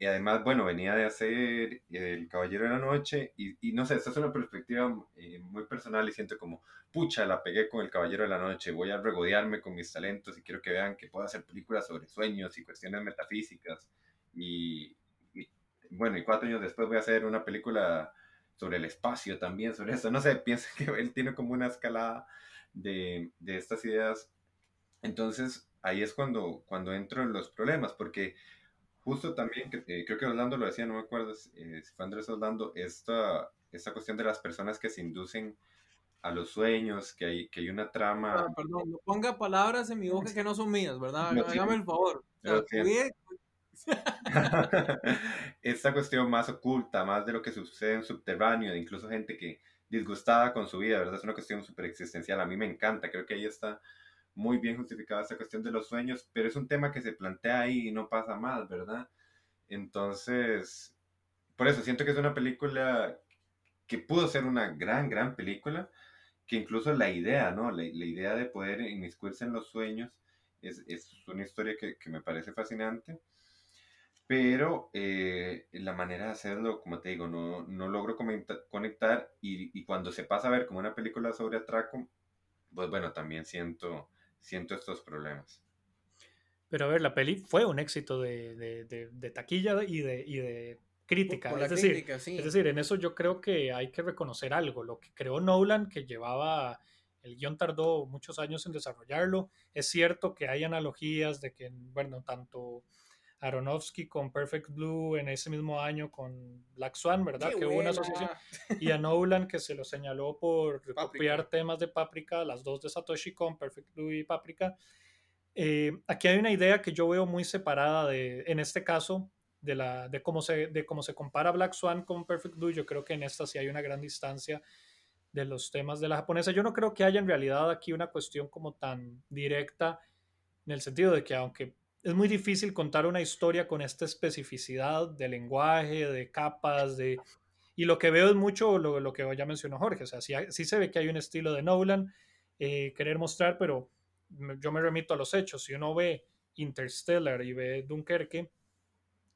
Y además, bueno, venía de hacer El Caballero de la Noche y, y no sé, esta es una perspectiva eh, muy personal y siento como, pucha, la pegué con El Caballero de la Noche, voy a regodearme con mis talentos y quiero que vean que puedo hacer películas sobre sueños y cuestiones metafísicas. Y, y bueno, y cuatro años después voy a hacer una película sobre el espacio también, sobre eso. No sé, pienso que él tiene como una escalada de, de estas ideas. Entonces, ahí es cuando, cuando entro en los problemas, porque justo también, eh, creo que Orlando lo decía, no me acuerdo eh, si fue Andrés Orlando, esta, esta cuestión de las personas que se inducen a los sueños, que hay, que hay una trama. Ah, perdón, no ponga palabras en mi boca que no son mías, ¿verdad? Hágame el favor. Esta cuestión más oculta, más de lo que sucede en subterráneo, de incluso gente que disgustada con su vida, ¿verdad? Es una cuestión súper existencial. A mí me encanta, creo que ahí está muy bien justificada esta cuestión de los sueños, pero es un tema que se plantea ahí y no pasa más, ¿verdad? Entonces, por eso siento que es una película que pudo ser una gran, gran película, que incluso la idea, ¿no? La, la idea de poder inmiscuirse en los sueños es, es una historia que, que me parece fascinante pero eh, la manera de hacerlo, como te digo, no, no logro conectar y, y, cuando se pasa a ver como una película sobre atraco, pues bueno, también siento, siento estos problemas. Pero a ver, la peli fue un éxito de, de, de, taquilla y de, y de crítica. es, decir, crítica sí. es decir, en eso yo creo que hay que reconocer algo. Lo que creó Nolan, que llevaba, el guion tardó muchos años en desarrollarlo, es cierto que hay analogías de que, bueno, tanto Aronofsky con Perfect Blue en ese mismo año con Black Swan, ¿verdad? que hubo una asociación. Y a Nolan que se lo señaló por copiar temas de Paprika, las dos de Satoshi con Perfect Blue y Paprika. Eh, aquí hay una idea que yo veo muy separada de, en este caso, de, la, de, cómo se, de cómo se compara Black Swan con Perfect Blue. Yo creo que en esta sí hay una gran distancia de los temas de la japonesa. Yo no creo que haya en realidad aquí una cuestión como tan directa en el sentido de que aunque es muy difícil contar una historia con esta especificidad de lenguaje, de capas, de... Y lo que veo es mucho lo, lo que ya mencionó Jorge, o sea, sí, sí, se ve que hay un estilo de Nolan, eh, querer mostrar, pero yo me remito a los hechos. Si uno ve Interstellar y ve Dunkerque,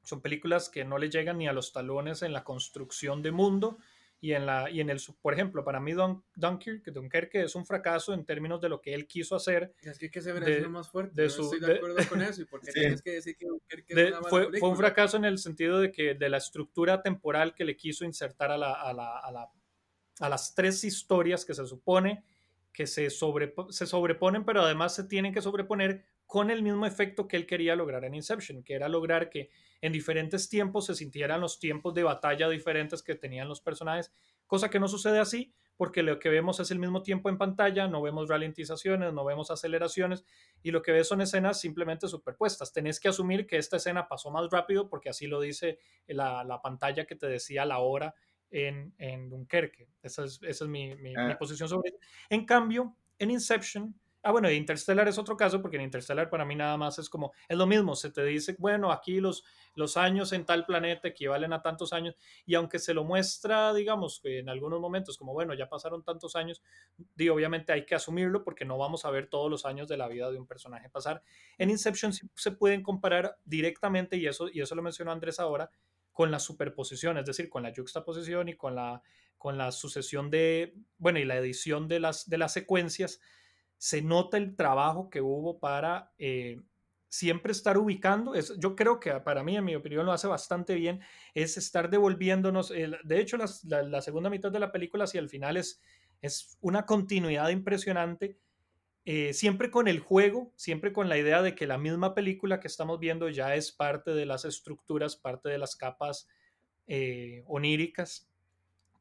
son películas que no le llegan ni a los talones en la construcción de mundo, y en, la, y en el, por ejemplo, para mí Dun, Dunkirk, Dunkerque es un fracaso en términos de lo que él quiso hacer. Es que hay que ser más fuerte. De su, estoy de, acuerdo con eso. ¿Y por qué tienes que decir que Dunkerque de, es una fue, fue, un fracaso en el sentido de que de la estructura temporal que le quiso insertar a, la, a, la, a, la, a las tres historias que se supone que se, sobre, se sobreponen, pero además se tienen que sobreponer con el mismo efecto que él quería lograr en Inception, que era lograr que en diferentes tiempos se sintieran los tiempos de batalla diferentes que tenían los personajes, cosa que no sucede así, porque lo que vemos es el mismo tiempo en pantalla, no vemos ralentizaciones, no vemos aceleraciones, y lo que ves son escenas simplemente superpuestas. Tenés que asumir que esta escena pasó más rápido, porque así lo dice la, la pantalla que te decía la hora en, en Dunkerque. Esa es, esa es mi, mi, mi, ah. posición sobre eso. En cambio, en Inception, Ah, bueno, Interstellar es otro caso porque en Interstellar para mí nada más es como, es lo mismo, se te dice, bueno, aquí los, los años en tal planeta equivalen a tantos años y aunque se lo muestra, digamos, en algunos momentos como, bueno, ya pasaron tantos años, digo, obviamente hay que asumirlo porque no vamos a ver todos los años de la vida de un personaje pasar. En Inception se pueden comparar directamente, y eso, y eso lo mencionó Andrés ahora, con la superposición, es decir, con la juxtaposición y con la, con la sucesión de, bueno, y la edición de las, de las secuencias se nota el trabajo que hubo para eh, siempre estar ubicando. Es, yo creo que para mí, en mi opinión, lo hace bastante bien, es estar devolviéndonos. de hecho, la, segunda mitad de la película hacia el final es, es una continuidad impresionante. Eh, siempre con el juego, siempre con la idea de que la misma película que estamos viendo ya es parte de las estructuras, parte de las capas eh, oníricas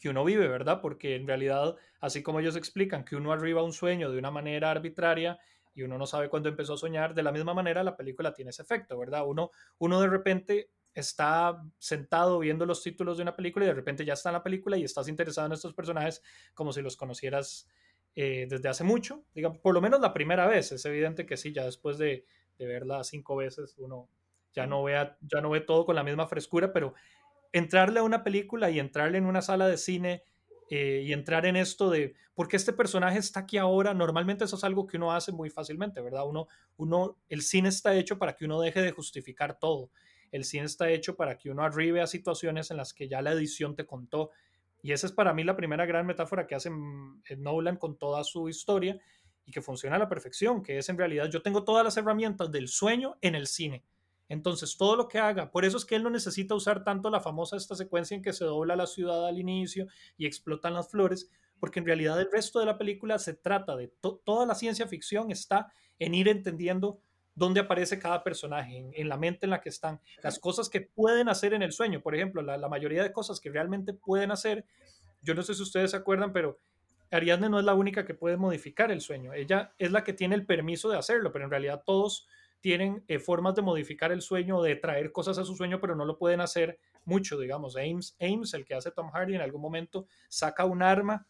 que uno vive, ¿verdad? Porque en realidad, así como ellos explican que uno arriba un sueño de una manera arbitraria y uno no sabe cuándo empezó a soñar, de la misma manera la película tiene ese efecto, ¿verdad? Uno, uno de repente está sentado viendo los títulos de una película y de repente ya está en la película y estás interesado en estos personajes como si los conocieras eh, desde hace mucho, digamos, por lo menos la primera vez. Es evidente que sí, ya después de, de verla cinco veces uno ya no, vea, ya no ve todo con la misma frescura, pero entrarle a una película y entrarle en una sala de cine eh, y entrar en esto de por qué este personaje está aquí ahora, normalmente eso es algo que uno hace muy fácilmente, ¿verdad? Uno, uno, el cine está hecho para que uno deje de justificar todo. El cine está hecho para que uno arribe a situaciones en las que ya la edición te contó. Y esa es para mí la primera gran metáfora que hace mm, Nolan con toda su historia y que funciona a la perfección, que es en realidad yo tengo todas las herramientas del sueño en el cine entonces, todo lo que haga, por eso es que él no necesita usar tanto la famosa esta secuencia en que se dobla la ciudad al inicio y explotan las flores, porque en realidad el resto de la película se trata de toda la ciencia ficción está en ir entendiendo dónde aparece cada personaje, en, la mente en la que están, las cosas que pueden hacer en el sueño. Por ejemplo, la, la mayoría de cosas que realmente pueden hacer, yo no sé si ustedes se acuerdan, pero Ariadne no es la única que puede modificar el sueño. Ella es la que tiene el permiso de hacerlo, pero en realidad todos tienen eh, formas de modificar el sueño, de traer cosas a su sueño, pero no lo pueden hacer mucho, digamos. Ames, Ames el que hace Tom Hardy, en algún momento saca un arma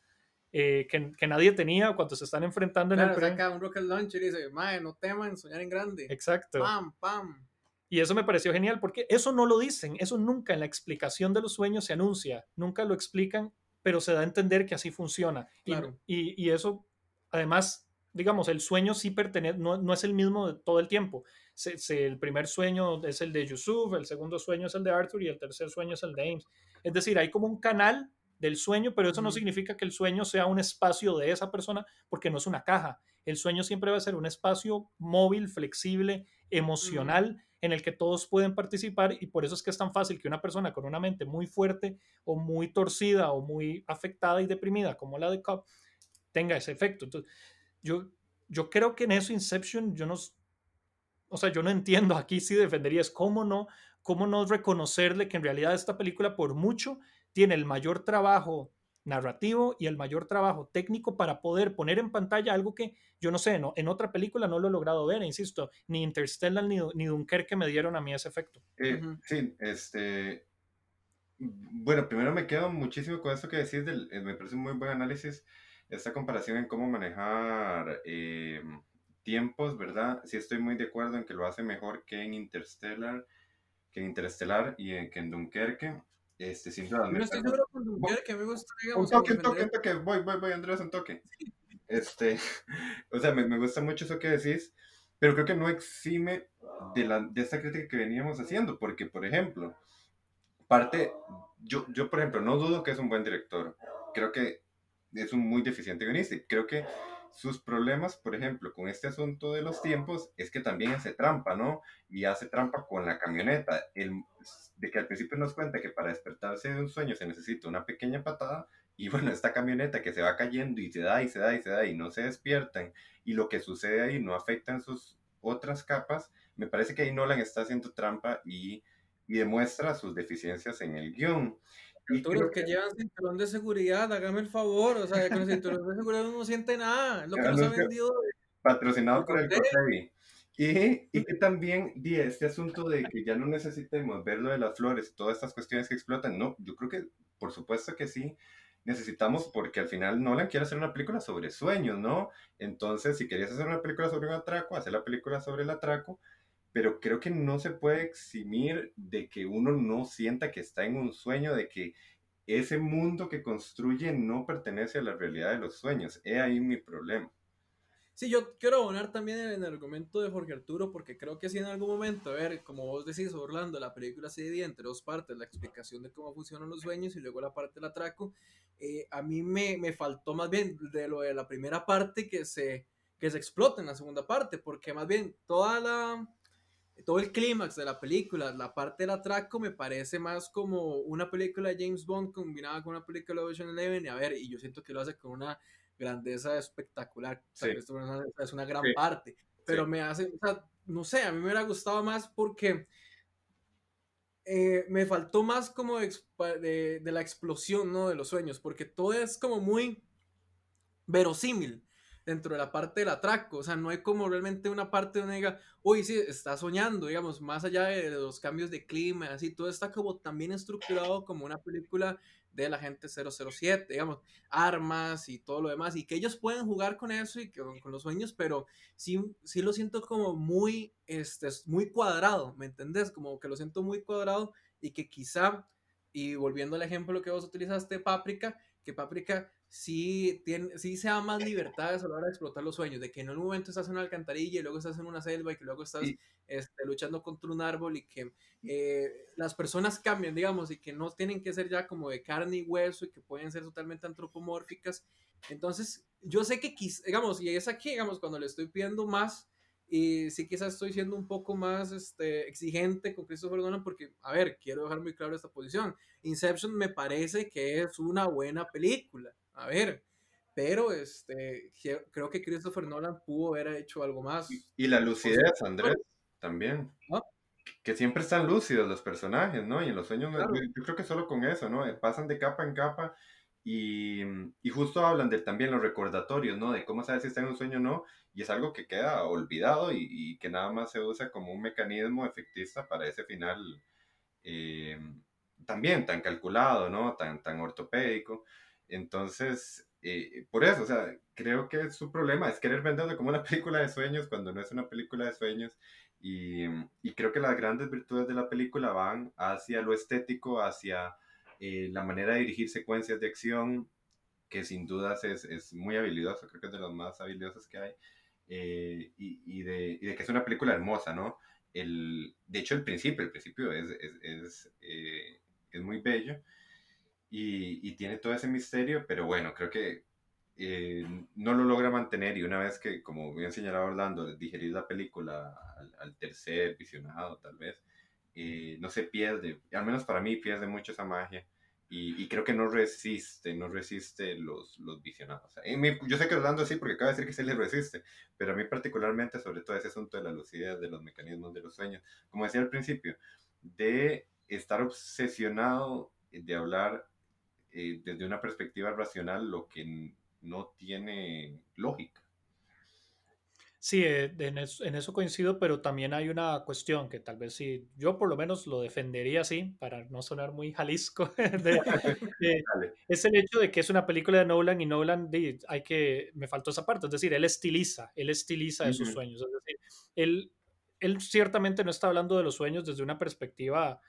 eh, que, que, nadie tenía cuando se están enfrentando en el... saca un rocket launcher y dice, mae, no teman soñar en grande. Exacto. Pam, pam. Y eso me pareció genial porque eso no lo dicen, eso nunca en la explicación de los sueños se anuncia, nunca lo explican, pero se da a entender que así funciona. Claro. Y, y, y eso, además, digamos, el sueño sí pertenece, no, no es el mismo de todo el tiempo. Se, el primer sueño es el de Yusuf, el segundo sueño es el de Arthur y el tercer sueño es el de Ames. Es decir, hay como un canal del sueño, pero eso no significa que el sueño sea un espacio de esa persona porque no es una caja. El sueño siempre va a ser un espacio móvil, flexible, emocional, en el que todos pueden participar y por eso es que es tan fácil que una persona con una mente muy fuerte o muy torcida o muy afectada y deprimida como la de Cobb tenga ese efecto. Entonces, yo, yo creo que en eso Inception, yo no, o sea, yo no entiendo, aquí sí defenderías, ¿cómo no, cómo no reconocerle que en realidad esta película por mucho tiene el mayor trabajo narrativo y el mayor trabajo técnico para poder poner en pantalla algo que yo no sé, no, en otra película no lo he logrado ver, insisto, ni Interstellar ni, ni Dunkerque me dieron a mí ese efecto. Eh, sí, este, bueno, primero me quedo muchísimo con eso que decís, del, eh, me parece un muy buen análisis esta comparación en cómo manejar eh, tiempos, ¿verdad? Sí estoy muy de acuerdo en que lo hace mejor que en Interstellar, que en Interstellar y en, que en Dunkerque. Este, sin duda. No estoy seguro con Dunkerque, me gusta, Un toque, un toque, un toque, voy, voy, voy, Andrés, un toque. Este, o sea, me, me, gusta mucho eso que decís, pero creo que no exime de, la, de esta crítica que veníamos haciendo, porque, por ejemplo, parte, yo, yo, por ejemplo, no dudo que es un buen director. Creo que es un muy deficiente guionista. Creo que sus problemas, por ejemplo, con este asunto de los tiempos, es que también hace trampa, ¿no? Y hace trampa con la camioneta. El, de que al principio nos cuenta que para despertarse de un sueño se necesita una pequeña patada. Y bueno, esta camioneta que se va cayendo y se da y se da y se da y no se despiertan. Y lo que sucede ahí no afecta en sus otras capas. Me parece que ahí Nolan está haciendo trampa y, y demuestra sus deficiencias en el guion. Y los que, llevan cinturón de seguridad, hágame el favor, o sea, con el cinturón de seguridad uno no siente nada, es lo que nos ha vendido. Patrocinado por el COSEBI. Y, y, que también, di, este asunto de que ya no necesitemos ver lo de las flores, todas estas cuestiones que explotan, no, yo creo que, por supuesto que sí, necesitamos, porque al final Nolan quiere hacer una película sobre sueños, ¿no? Entonces, si querías hacer una película sobre un atraco, hacer la película sobre el atraco, pero creo que no se puede eximir de que uno no sienta que está en un sueño, de que ese mundo que construye no pertenece a la realidad de los sueños. He ahí mi problema. Sí, yo quiero abonar también en el argumento de Jorge Arturo, porque creo que si en algún momento, a ver, como vos decís, Orlando, la película se divide entre dos partes, la explicación de cómo funcionan los sueños y luego la parte del atraco, eh, a mí me, me, faltó más bien de lo de la primera parte que se, que se explota en la segunda parte, porque más bien toda la, todo el clímax de la película, la parte del atraco me parece más como una película de James Bond combinada con una película de Ocean Eleven, y a ver, y yo siento que lo hace con una grandeza espectacular. es, una, gran parte. Pero me hace, o sea, no sé, a mí me hubiera gustado más porque eh, me faltó más como de, de, la explosión, ¿no? De los sueños, porque todo es como muy verosímil dentro de la parte del atraco, o sea, no hay como realmente una parte donde diga, uy, sí, está soñando, digamos, más allá de los cambios de clima, así, todo está como también estructurado como una película de la gente 007, digamos, armas y todo lo demás, y que ellos pueden jugar con eso y con, con los sueños, pero sí, sí lo siento como muy, este, muy cuadrado, ¿me entendés? Como que lo siento muy cuadrado y que quizá, y volviendo al ejemplo que vos utilizaste, Páprica, que Páprica sí, tiene, sí se da más libertades a la hora de explotar los sueños, de que en un momento estás en una alcantarilla y luego estás en una selva y que luego estás este, luchando contra un árbol y que eh, las personas cambian, digamos, y que no tienen que ser ya como de carne y hueso y que pueden ser totalmente antropomórficas. Entonces, yo sé que, digamos, y es aquí, digamos, cuando le estoy pidiendo más, y sí quizás estoy siendo un poco más este, exigente con Christopher Nolan porque, a ver, quiero dejar muy claro esta posición. Inception me parece que es una buena película, a ver, pero este, creo que Christopher Nolan pudo haber hecho algo más. Y, la lucidez, Andrés, también. Que siempre están lúcidos los personajes, ¿no? Y en los sueños, yo creo que solo con eso, ¿no? Pasan de capa en capa y, y, justo hablan de también los recordatorios, ¿no? De cómo saber si está en un sueño o no, y es algo que queda olvidado y, y que nada más se usa como un mecanismo efectista para ese final eh, también tan calculado, ¿no? Tan, tan ortopédico. Entonces, eh, por eso, o sea, creo que su problema es querer venderlo como una película de sueños cuando no es una película de sueños. Y, y creo que las grandes virtudes de la película van hacia lo estético, hacia eh, la manera de dirigir secuencias de acción, que sin dudas es, es, muy habilidoso, creo que es de los más habilidosos que hay, eh, y, y, de, y, de, que es una película hermosa, ¿no? El, de hecho, el principio, el principio es, es, es muy bello y, y, tiene todo ese misterio, pero bueno, creo que no lo logra mantener y una vez que, como bien señalado Orlando, digerir la película al, al tercer visionado, tal vez, eh, no se pierde, al menos para mí pierde mucho esa magia. Y, y creo que no resiste, no resiste los, los visionados. yo sé que hablando así porque acaba de decir que se le resiste, pero a mí particularmente, sobre todo ese asunto de la lucidez, de los mecanismos de los sueños, como decía al principio, de estar obsesionado de hablar eh, desde una perspectiva racional lo que no tiene lógica. Sí, eh, en eso, coincido, pero también hay una cuestión que tal vez sí, yo por lo menos lo defendería así, para no sonar muy Jalisco, es el hecho de que es una película de Nolan y Nolan, hay que, me faltó esa parte, es decir, él estiliza, él estiliza esos sueños, es decir, él, él ciertamente no está hablando de los sueños desde una perspectiva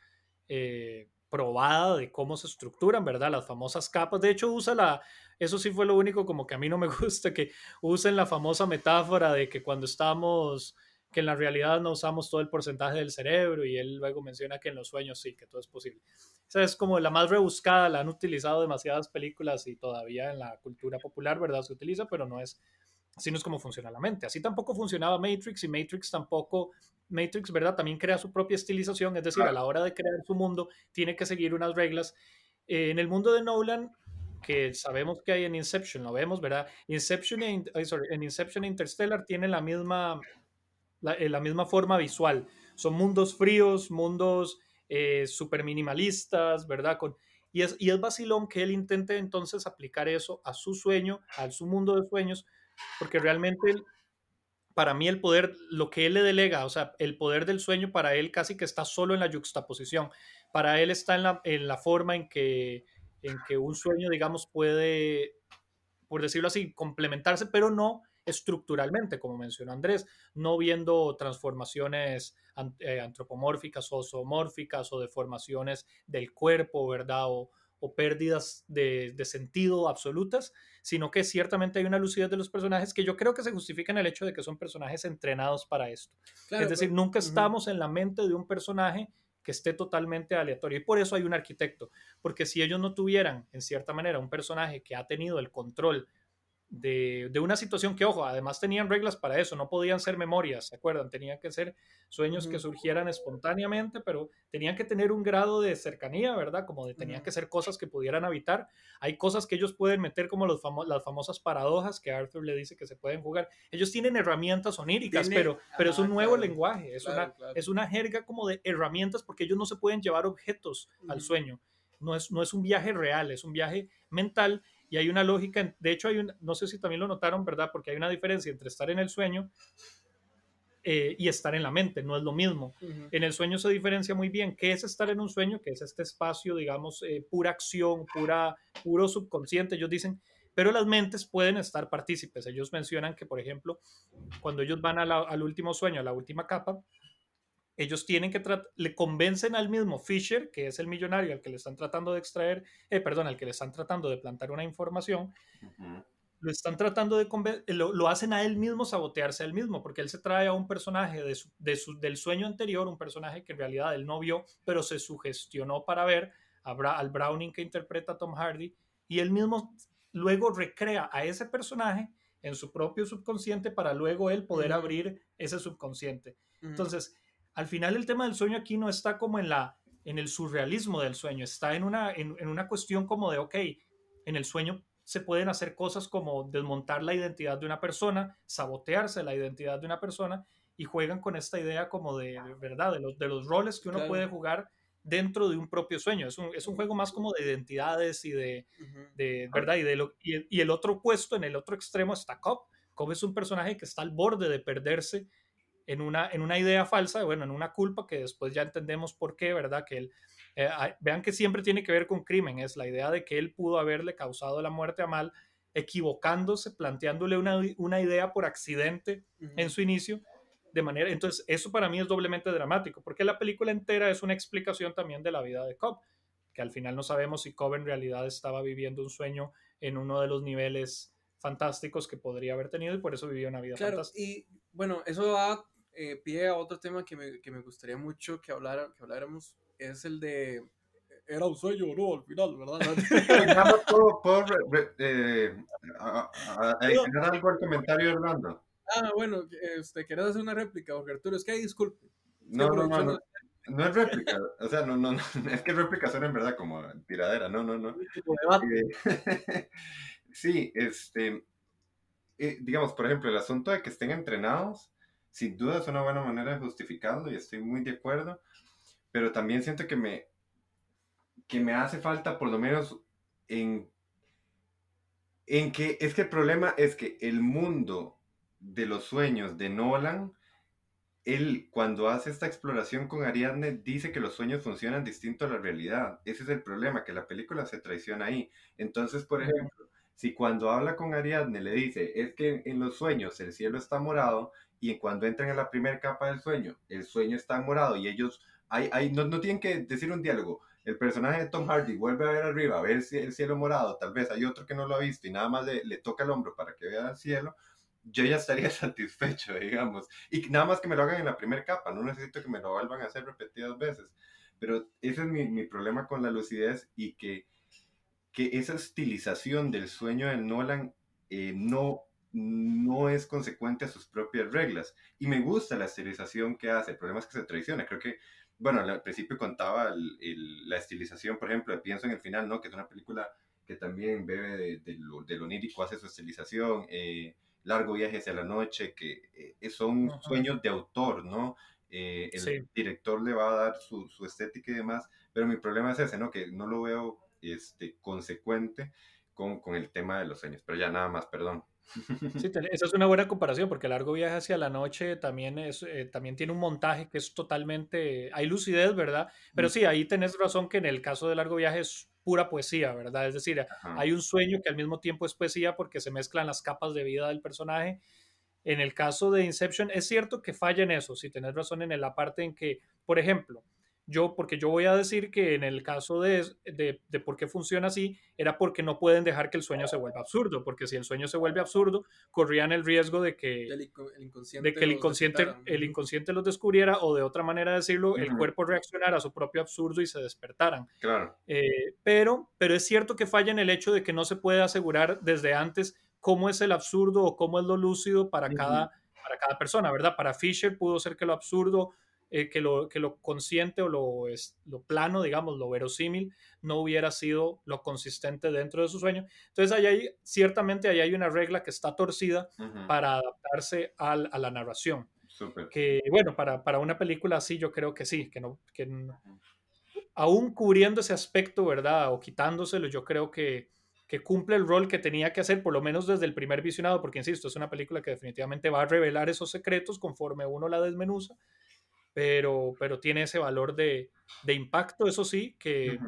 eh, probada de cómo se estructuran, ¿verdad? Las famosas capas. De hecho, usa la, eso sí fue lo único como que a mí no me gusta, que usen la famosa metáfora de que cuando estamos, que en la realidad no usamos todo el porcentaje del cerebro y él luego menciona que en los sueños sí, que todo es posible. Esa es como la más rebuscada, la han utilizado demasiadas películas y todavía en la cultura popular, ¿verdad? Se utiliza, pero no es, así no es como funciona la mente. Así tampoco funcionaba Matrix y Matrix tampoco Matrix, ¿verdad? También crea su propia estilización, es decir, a la hora de crear su mundo tiene que seguir unas reglas. Eh, en el mundo de Nolan, que sabemos que hay en Inception, lo vemos, ¿verdad? Inception e, en Inception e Interstellar tienen la misma, la, eh, la, misma forma visual. Son mundos fríos, mundos eh, súper minimalistas, ¿verdad? Con, y, es, y es vacilón que él intente entonces aplicar eso a su sueño, a su mundo de sueños, porque realmente para mí el poder, lo que él le delega, o sea, el poder del sueño para él casi que está solo en la juxtaposición. Para él está en la, en la forma en que en que un sueño, digamos, puede, por decirlo así, complementarse, pero no estructuralmente, como mencionó Andrés, no viendo transformaciones eh, antropomórficas o zoomórficas o deformaciones del cuerpo, ¿verdad? O, pérdidas de, sentido absolutas, sino que ciertamente hay una lucidez de los personajes que yo creo que se justifica en el hecho de que son personajes entrenados para esto. es decir, nunca estamos en la mente de un personaje que esté totalmente aleatorio. Y por eso hay un arquitecto, porque si ellos no tuvieran, en cierta manera, un personaje que ha tenido el control de, una situación que, ojo, además tenían reglas para eso, no podían ser memorias, ¿se acuerdan? Tenían que ser sueños que surgieran espontáneamente, pero tenían que tener un grado de cercanía, ¿verdad? Como de tenían que ser cosas que pudieran habitar. Hay cosas que ellos pueden meter como los las famosas paradojas que Arthur le dice que se pueden jugar. Ellos tienen herramientas oníricas, pero, pero es un nuevo lenguaje, es, una, es una jerga como de herramientas porque ellos no se pueden llevar objetos al sueño. No es, no es un viaje real, es un viaje mental y hay una lógica, de hecho hay un, no sé si también lo notaron, ¿verdad? Porque hay una diferencia entre estar en el sueño eh, y estar en la mente, no es lo mismo. En el sueño se diferencia muy bien qué es estar en un sueño, que es este espacio, digamos, eh, pura acción, pura, puro subconsciente, ellos dicen, pero las mentes pueden estar partícipes. Ellos mencionan que, por ejemplo, cuando ellos van al último sueño, a la última capa, ellos tienen que le convencen al mismo Fisher, que es el millonario al que le están tratando de extraer, eh, perdón, al que le están tratando de plantar una información, lo están tratando de lo, lo, hacen a él mismo sabotearse a él mismo, porque él se trae a un personaje de del sueño anterior, un personaje que en realidad él no vio, pero se sugestionó para ver al Browning que interpreta Tom Hardy, y él mismo luego recrea a ese personaje en su propio subconsciente para luego él poder abrir ese subconsciente. Entonces, al final el tema del sueño aquí no está como en, la, en el surrealismo del sueño, está en una, en, una cuestión como de, ok, en el sueño se pueden hacer cosas como desmontar la identidad de una persona, sabotearse la identidad de una persona y juegan con esta idea como de, verdad, de los, de los roles que uno puede jugar dentro de un propio sueño. Es un, es un, juego más como de identidades y de, de ¿verdad? Y, de lo, y, el otro puesto, en el otro extremo está Cobb. Cobb es un personaje que está al borde de perderse en una, en una idea falsa, bueno, en una culpa que después ya entendemos por qué, ¿verdad? Que él, eh, vean que siempre tiene que ver con crimen, es la idea de que él pudo haberle causado la muerte a Mal, equivocándose, planteándole una, una idea por accidente en su inicio, de manera, entonces eso para mí es doblemente dramático, porque la película entera es una explicación también de la vida de Cobb, que al final no sabemos si Cobb en realidad estaba viviendo un sueño en uno de los niveles fantásticos que podría haber tenido y por eso vivía una vida claro, Y bueno, eso va eh, pie a otro tema que me, que me gustaría mucho que, hablara, que habláramos, es el de era un sueño, no, al final, ¿verdad? ¿Puedo, puedo eh, algo al comentario, Hernando? Ah, bueno, este, ¿querés hacer una réplica, Jorge Arturo? Es que disculpe. No, no, no, no, no, es réplica, o sea, no, no, no, es que réplica son en verdad como tiradera, no, no, no. Eh, sí, este, eh, digamos, por ejemplo, el asunto de que estén entrenados, sin duda es una buena manera de justificarlo y estoy muy de acuerdo, pero también siento que me, que me hace falta por lo menos en, en que es que el problema es que el mundo de los sueños de Nolan, él cuando hace esta exploración con Ariadne dice que los sueños funcionan distinto a la realidad. Ese es el problema, que la película se traiciona ahí. Entonces, por ejemplo, si cuando habla con Ariadne le dice, es que en los sueños el cielo está morado, y cuando entran en la primera capa del sueño, el sueño está morado y ellos hay, hay, no, no tienen que decir un diálogo. El personaje de Tom Hardy vuelve a ver arriba, a ver el cielo morado, tal vez hay otro que no lo ha visto y nada más le, le toca el hombro para que vea el cielo, yo ya estaría satisfecho, digamos. Y nada más que me lo hagan en la primera capa, no necesito que me lo vuelvan a hacer repetidas veces. Pero ese es mi, mi problema con la lucidez y que, que esa estilización del sueño de Nolan eh, no no es consecuente a sus propias reglas. Y me gusta la estilización que hace. El problema es que se traiciona. Creo que, bueno, al principio contaba la estilización, por ejemplo, pienso en el final, ¿no? Que es una película que también bebe de, de, lo, de onírico, hace su estilización. Eh, largo viaje hacia la noche, que eh, son sueños de autor, ¿no? Eh, el director le va a dar su, su, estética y demás, pero mi problema es ese, ¿no? Que no lo veo este, consecuente con, con el tema de los sueños. Pero ya nada más, perdón. Sí, esa es una buena comparación porque Largo Viaje hacia la Noche también, es, eh, también tiene un montaje que es totalmente, hay lucidez, ¿verdad? Pero sí, ahí tenés razón que en el caso de Largo Viaje es pura poesía, ¿verdad? Es decir, hay un sueño que al mismo tiempo es poesía porque se mezclan las capas de vida del personaje. En el caso de Inception, es cierto que falla en eso, si tenés razón en la parte en que, por ejemplo, yo, porque yo voy a decir que en el caso de, de, de, por qué funciona así, era porque no pueden dejar que el sueño se vuelva absurdo, porque si el sueño se vuelve absurdo, corrían el riesgo de que el, inconsciente, de que el, inconsciente, el inconsciente los descubriera o de otra manera de decirlo, el cuerpo reaccionara a su propio absurdo y se despertaran. Claro. Eh, pero, pero es cierto que falla en el hecho de que no se puede asegurar desde antes cómo es el absurdo o cómo es lo lúcido para, cada, para cada persona, ¿verdad? Para Fisher pudo ser que lo absurdo eh, que, lo, que lo consciente o lo, es, lo plano, digamos, lo verosímil, no hubiera sido lo consistente dentro de su sueño. Entonces, ahí hay, ciertamente ahí hay una regla que está torcida para adaptarse al, a la narración. Que, bueno, para, para, una película así yo creo que sí, que no, que aún cubriendo ese aspecto, ¿verdad? O quitándoselo, yo creo que, que cumple el rol que tenía que hacer, por lo menos desde el primer visionado, porque insisto, es una película que definitivamente va a revelar esos secretos conforme uno la desmenuza pero, pero tiene ese valor de, de impacto, eso sí, que,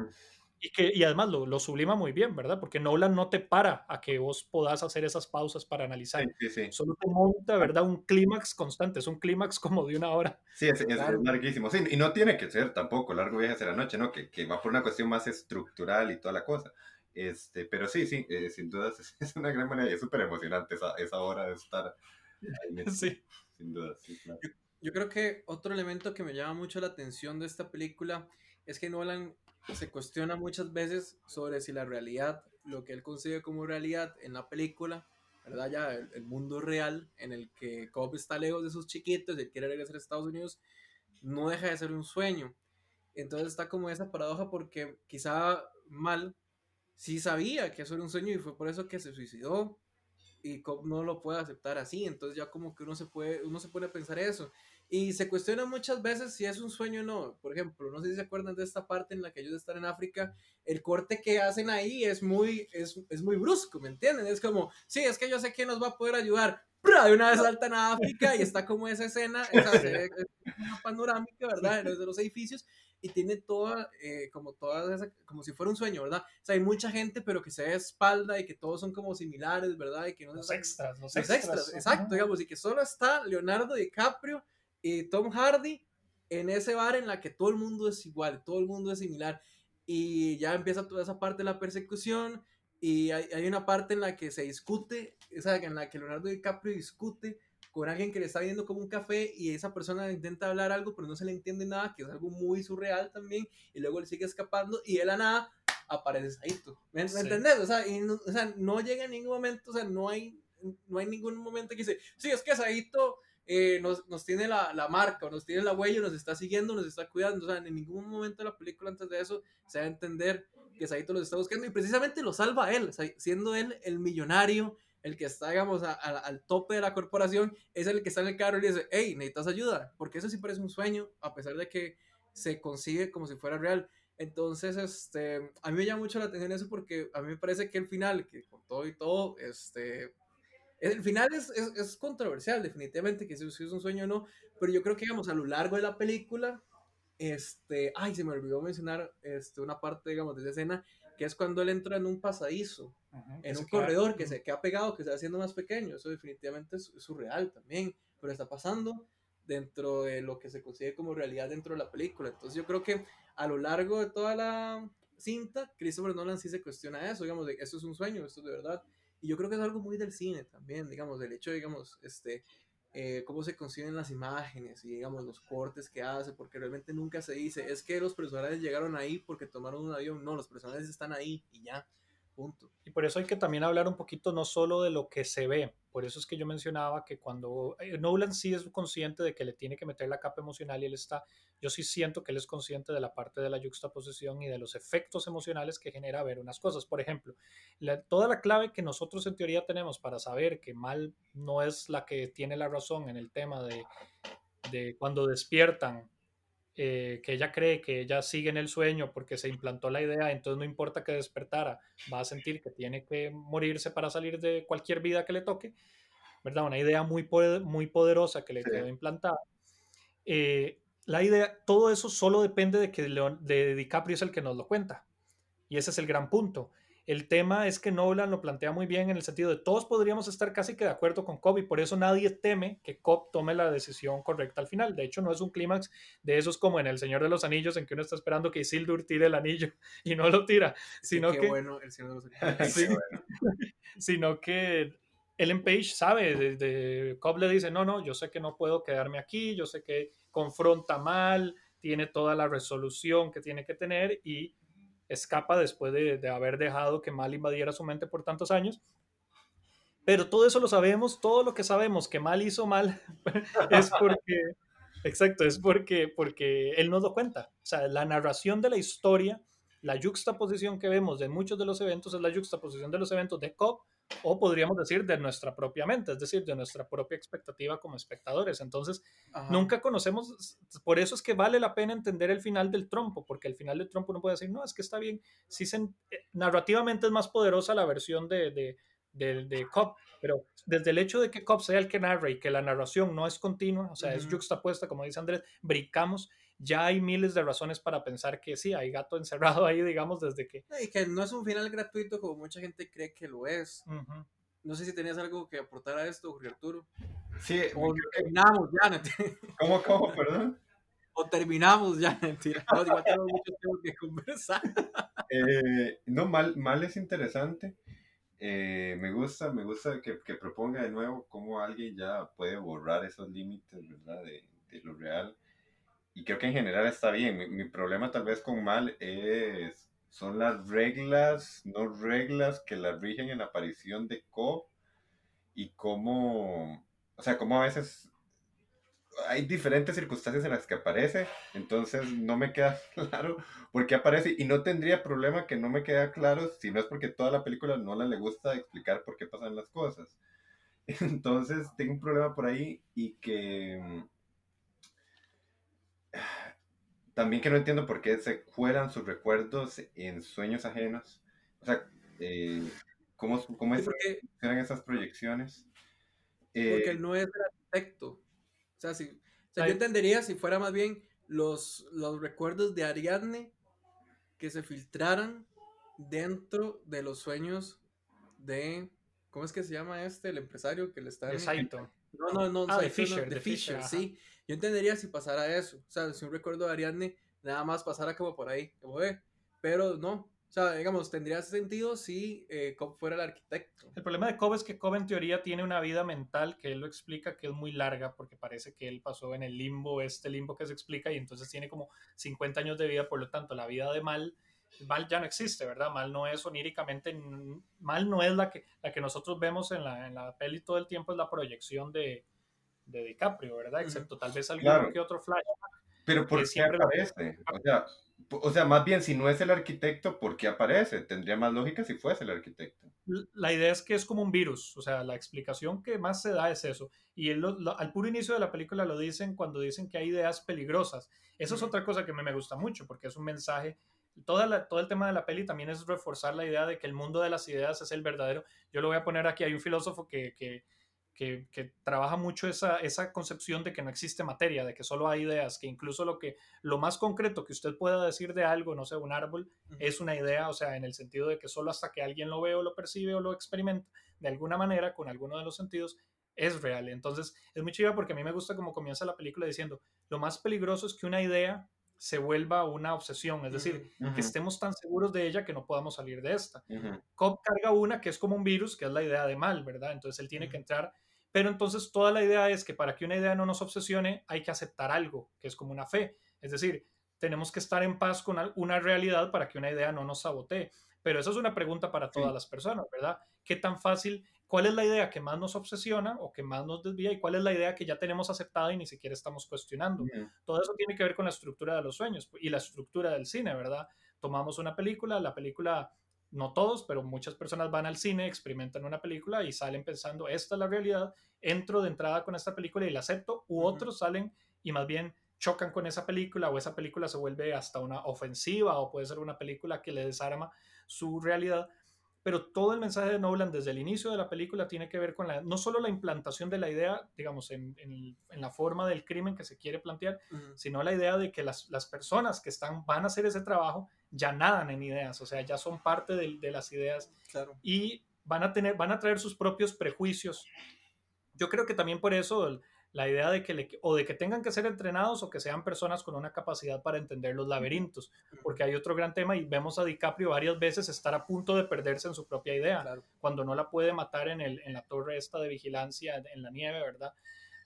y, que, y además lo, lo, sublima muy bien, ¿verdad? Porque Nolan no te para a que vos podás hacer esas pausas para analizar. Sí, sí, Solo te monta, ¿verdad? Un clímax constante, es un clímax como de una hora. Sí, es, es, larguísimo. Sí, y no tiene que ser tampoco largo viaje hacia la noche, ¿no? Que, que va por una cuestión más estructural y toda la cosa. Este, pero sí, sí, eh, sin duda es, una gran manera y es súper emocionante esa, esa hora de estar. Ahí, sí. Sin duda, sí, claro. Yo creo que otro elemento que me llama mucho la atención de esta película es que Nolan se cuestiona muchas veces sobre si la realidad, lo que él consigue como realidad en la película, ¿verdad? Ya el, mundo real en el que Cobb está lejos de sus chiquitos y quiere regresar a Estados Unidos, no deja de ser un sueño. Entonces está como esa paradoja porque quizá Mal sí sabía que eso era un sueño y fue por eso que se suicidó y no lo puede aceptar así, entonces ya como que uno se puede, uno se pone a pensar eso. Y se cuestiona muchas veces si es un sueño o no. Por ejemplo, no sé si se acuerdan de esta parte en la que ellos están en África, el corte que hacen ahí es muy, es, es muy brusco, ¿me entienden? Es como, sí, es que yo sé que nos va a poder ayudar. De una vez saltan a África y está como esa escena, esa, es una panorámica, ¿verdad? De los edificios y tiene toda, eh, como toda esa, como si fuera un sueño, ¿verdad? O sea, hay mucha gente, pero que se ve espalda y que todos son como similares, ¿verdad? Y que no los extras, los, extras, exacto, digamos, y que solo está Leonardo DiCaprio y Tom Hardy en ese bar en la que todo el mundo es igual, todo el mundo es similar. Y ya empieza toda esa parte de la persecución y hay, hay una parte en la que se discute, o sea, en la que Leonardo DiCaprio discute con alguien que le está viendo como un café y esa persona intenta hablar algo pero no se le entiende nada, que es algo muy surreal también, y luego le sigue escapando y de la nada aparece Saito. ¿Me, entendés? O sea, no, o sea, no llega en ningún momento, o sea, no hay, no hay ningún momento que dice, sí, es que Saito eh, nos, nos, tiene la, la, marca, o nos tiene la huella, nos está siguiendo, nos está cuidando, o sea, en ningún momento de la película antes de eso se va a entender que Saito los está buscando y precisamente lo salva él, siendo él el millonario, el que está, digamos, al tope de la corporación, es el que está en el carro y dice, hey, necesitas ayuda, porque eso sí parece un sueño, a pesar de que se consigue como si fuera real. Entonces, este, a mí me llama mucho la atención eso porque a mí me parece que el final, que con todo y todo, este, el final es, es, es controversial, definitivamente, que si, es un sueño o no, pero yo creo que, digamos, a lo largo de la película, este, ay, se me olvidó mencionar este, una parte, digamos, de esa escena, que es cuando él entra en un pasadizo, en un corredor que se queda pegado, que se va haciendo más pequeño. Eso definitivamente es, surreal también, pero está pasando dentro de lo que se consigue como realidad dentro de la película. Entonces yo creo que a lo largo de toda la cinta, Christopher Nolan sí se cuestiona eso, digamos, de esto es un sueño, esto es de verdad. Y yo creo que es algo muy del cine también, digamos, del hecho, digamos, este, eh, cómo se conciben las imágenes y digamos los cortes que hace, porque realmente nunca se dice, es que los personajes llegaron ahí porque tomaron un avión, no, los personajes están ahí y ya. Y por eso hay que también hablar un poquito no solo de lo que se ve, por eso es que yo mencionaba que cuando eh, Nolan sí es consciente de que le tiene que meter la capa emocional y él está, yo sí siento que él es consciente de la parte de la juxtaposición y de los efectos emocionales que genera ver unas cosas. Por ejemplo, toda la clave que nosotros en teoría tenemos para saber que mal no es la que tiene la razón en el tema de, de cuando despiertan eh, que ella cree que ella sigue en el sueño porque se implantó la idea, entonces no importa que despertara, va a sentir que tiene que morirse para salir de cualquier vida que le toque, ¿verdad? Una idea muy, muy poderosa que le quedó implantada. Eh, la idea, todo eso solo depende de que Leon, de DiCaprio es el que nos lo cuenta. Y ese es el gran punto. El tema es que Nolan lo plantea muy bien en el sentido de todos podríamos estar casi que de acuerdo con Cobb y por eso nadie teme que Cobb tome la decisión correcta al final. De hecho, no es un clímax de esos como en El Señor de los Anillos en que uno está esperando que Isildur tire el anillo y no lo tira, sino Qué que bueno el Señor de los Anillos. Sí. sino que Ellen Page sabe, desde Cobb le dice, no, no, yo sé que no puedo quedarme aquí, yo sé que confronta mal, tiene toda la resolución que tiene que tener y escapa después de, haber dejado que mal invadiera su mente por tantos años. Pero todo eso lo sabemos, todo lo que sabemos que mal hizo mal es porque, exacto, es porque, porque él nos lo cuenta. O sea, la narración de la historia, la juxtaposición que vemos de muchos de los eventos es la juxtaposición de los eventos de Cobb o podríamos decir de nuestra propia mente, es decir, de nuestra propia expectativa como espectadores. Entonces, Ajá. nunca conocemos, por eso es que vale la pena entender el final del trompo, porque el final del trompo uno puede decir, no, es que está bien, sí se, eh, narrativamente es más poderosa la versión de, de, de, de Cobb, pero desde el hecho de que Cobb sea el que narra y que la narración no es continua, o sea, es Ujú. juxtapuesta, como dice Andrés, brincamos, ya hay miles de razones para pensar que sí, hay gato encerrado ahí, digamos, desde que... Y que no es un final gratuito como mucha gente cree que lo es. No sé si tenías algo que aportar a esto, Jorge Arturo. Sí, O terminamos ya, ¿no? ¿cómo, cómo, perdón? o terminamos ya, mentira. No, igual tenemos mucho tiempo que conversar. Eh, no, mal, mal es interesante. Eh, me gusta, me gusta que, que proponga de nuevo cómo alguien ya puede borrar esos límites, ¿verdad? De, de lo real. Y creo que en general está bien. Mi, mi problema tal vez con mal es, son las reglas, no reglas que la rigen en la aparición de Cobb y cómo, o sea, cómo a veces hay diferentes circunstancias en las que aparece, entonces no me queda claro por qué aparece y no tendría problema que no me queda claro si no es porque toda la película no le gusta explicar por qué pasan las cosas. Entonces tengo un problema por ahí y que mm, también que no entiendo por qué se cuelan sus recuerdos en sueños ajenos. O sea, eh, ¿cómo, cómo es que porque, funcionan esas proyecciones? porque Eh, él no es el arquitecto. O sea, si, o sea, yo entendería si fuera más bien los, los recuerdos de Ariadne que se filtraran dentro de los sueños de. ¿Cómo es que se llama este? El empresario que le está. De en- Saito. No, no, no. Ah, de no, Fisher, de de Fisher, Fisher, ajá. sí. Yo entendería si pasara eso. O sea, si un recuerdo de Ariadne nada más pasara como por ahí, como ve. Pero no. O sea, digamos, tendría sentido si eh, Cobb fuera el arquitecto. El problema de Cobb es que Cobb en teoría tiene una vida mental que él lo explica que es muy larga porque parece que él pasó en el limbo, este limbo que se explica y entonces tiene como 50 años de vida, por lo tanto la vida de Mal, Mal ya no existe, ¿verdad? Mal no es oníricamente, Mal no es la que, la que nosotros vemos en la, en la peli todo el tiempo, es la proyección de, de DiCaprio, ¿verdad? Excepto tal vez algún Claro. que otro flash. Pero ¿por qué siempre aparece? O sea, o sea, más bien, si no es el arquitecto, ¿por qué aparece? Tendría más lógica si fuese el arquitecto. la idea es que es como un virus, o sea, la explicación que más se da es eso. Y él lo- lo- al puro inicio de la película lo dicen cuando dicen que hay ideas peligrosas. Eso es otra cosa que me, me gusta mucho, porque es un mensaje. Toda la- todo el tema de la peli también es reforzar la idea de que el mundo de las ideas es el verdadero. Yo lo voy a poner aquí, hay un filósofo que, que, que, que trabaja mucho esa, esa concepción de que no existe materia, de que solo hay ideas, que incluso lo, que, lo más concreto que usted pueda decir de algo, no sé, un árbol, es una idea, o sea, en el sentido de que solo hasta que alguien lo ve o lo percibe o lo experimenta de alguna manera con alguno de los sentidos es real. Entonces es muy chiva porque a mí me gusta como comienza la película diciendo, lo más peligroso es que una idea se vuelva una obsesión, es decir, que estemos tan seguros de ella que no podamos salir de esta. Cobb carga una que es como un virus, que es la idea de mal, ¿verdad? Entonces él tiene que entrar, pero entonces toda la idea es que para que una idea no nos obsesione hay que aceptar algo, que es como una fe. Es decir, tenemos que estar en paz con una realidad para que una idea no nos sabotee. Pero eso es una pregunta para todas Sí. las personas, ¿verdad? ¿Qué tan fácil, cuál es la idea que más nos obsesiona o que más nos desvía y cuál es la idea que ya tenemos aceptada y ni siquiera estamos cuestionando? Todo eso tiene que ver con la estructura de los sueños y la estructura del cine, ¿verdad? Tomamos una película, la película, no todos, pero muchas personas van al cine, experimentan una película y salen pensando, esta es la realidad, entro de entrada con esta película y la acepto, u otros salen y más bien chocan con esa película o esa película se vuelve hasta una ofensiva o puede ser una película que le desarma su realidad. Pero todo el mensaje de Nolan desde el inicio de la película tiene que ver con la, no solo la implantación de la idea, digamos, en, en- en la forma del crimen que se quiere plantear, sino la idea de que las, las personas que están, van a hacer ese trabajo ya nadan en ideas, o sea, ya son parte de, de las ideas Claro. y van a tener, van a traer sus propios prejuicios. Yo creo que también por eso el- la idea de que le- o de que tengan que ser entrenados o que sean personas con una capacidad para entender los laberintos, porque hay otro gran tema y vemos a DiCaprio varias veces estar a punto de perderse en su propia idea, Claro. cuando no la puede matar en, el, en la torre esta de vigilancia en, la nieve, ¿verdad?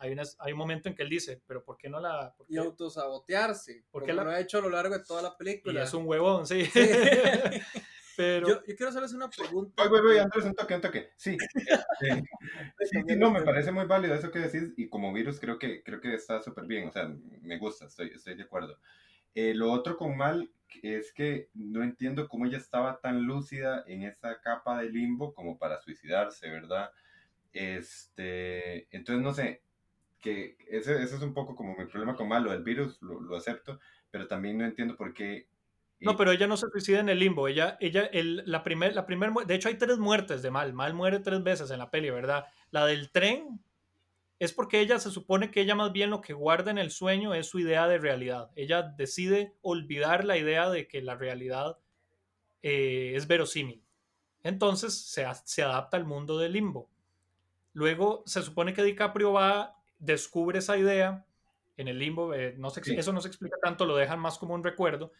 Hay, unas- hay un momento en que él dice, pero ¿por qué no la...? por Y qué?" autosabotearse. ¿Por Porque la- lo ha hecho a lo largo de toda la Y película. es un huevón, sí. Sí. pero... yo, yo quiero hacerles una pregunta. Oye, oye, oye, Andrés, un toque, un toque. Sí. este, sí, sí, no, me parece muy válido eso que decís y como virus creo que, creo que está súper bien, o sea, me gusta, estoy, estoy de acuerdo. Eh, lo otro con Mal es que no entiendo cómo ella estaba tan lúcida en esa capa de limbo como para suicidarse, ¿verdad? Este, entonces no sé, que ese, ese es un poco como mi problema con Mal, lo del virus lo, lo acepto, pero también no entiendo por qué... No, pero ella no se suicida en el limbo. Ella, ella, el, la primer, la primer, de hecho hay tres muertes de Mal. Mal muere tres veces en la peli, ¿verdad? La del tren es porque ella se supone que ella más bien lo que guarda en el sueño es su idea de realidad. Ella decide olvidar la idea de que la realidad eh, es verosímil. Entonces se, adapta al mundo del limbo. Luego se supone que DiCaprio va, descubre esa idea en el limbo, eh, no se Sí. eso no se explica tanto, lo dejan más como un recuerdo,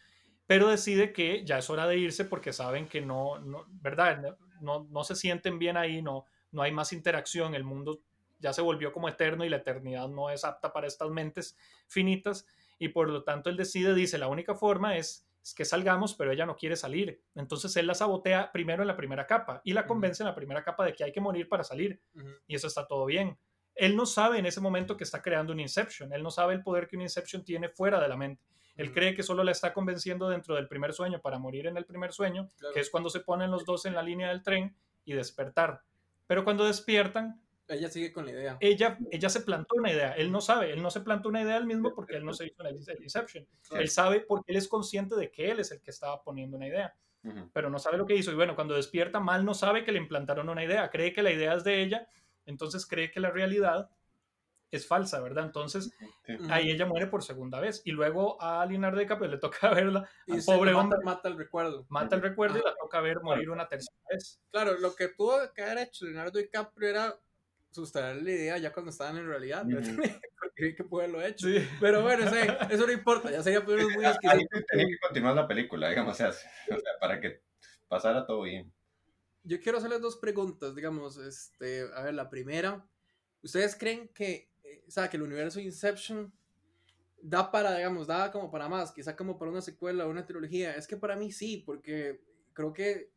pero decide que ya es hora de irse porque saben que no, no ¿verdad? No, no se sienten bien ahí, no, no hay más interacción, el mundo ya se volvió como eterno y la eternidad no es apta para estas mentes finitas y por lo tanto él decide, dice, la única forma es, es que salgamos, pero ella no quiere salir. Entonces él la sabotea primero en la primera capa y la convence en la primera capa de que hay que morir para salir y eso está todo bien. Él no sabe en ese momento que está creando un Inception, él no sabe el poder que un Inception tiene fuera de la mente. Él cree que solo la está convenciendo dentro del primer sueño para morir en el primer sueño, Claro. que es cuando se ponen los dos en la línea del tren y despertar. Pero cuando despiertan, Ella sigue con la idea. ella, ella se plantó una idea. Él no sabe, él no se plantó una idea él mismo porque él no se hizo el el Inception. Claro. Él sabe porque él es consciente de que él es el que estaba poniendo una idea, pero no sabe lo que hizo. Y bueno, cuando despierta mal no sabe que le implantaron una idea, cree que la idea es de ella, entonces cree que la realidad es falsa, ¿verdad? Entonces Sí. Ahí ella muere por segunda vez. Y luego a Leonardo DiCaprio le toca verla, Y pobre mata, hombre, mata el recuerdo. mata el recuerdo y la toca ver morir una tercera vez. Claro, lo que tuvo que haber hecho Leonardo DiCaprio era sustraer la idea ya cuando estaban en realidad. Porque vi que pudo haberlo hecho. Sí. Pero bueno, sí, eso no importa. Ya sería ponernos muy Ahí exquisitos. tenía que continuar la película, digamos, o sea, o sea, para que pasara todo bien. Yo quiero hacerles dos preguntas, digamos, este, a ver, la primera, ¿ustedes creen que, o sea, que el universo Inception da para, digamos, da como para más, quizá como para una secuela o una trilogía? Es que para mí sí, porque creo que,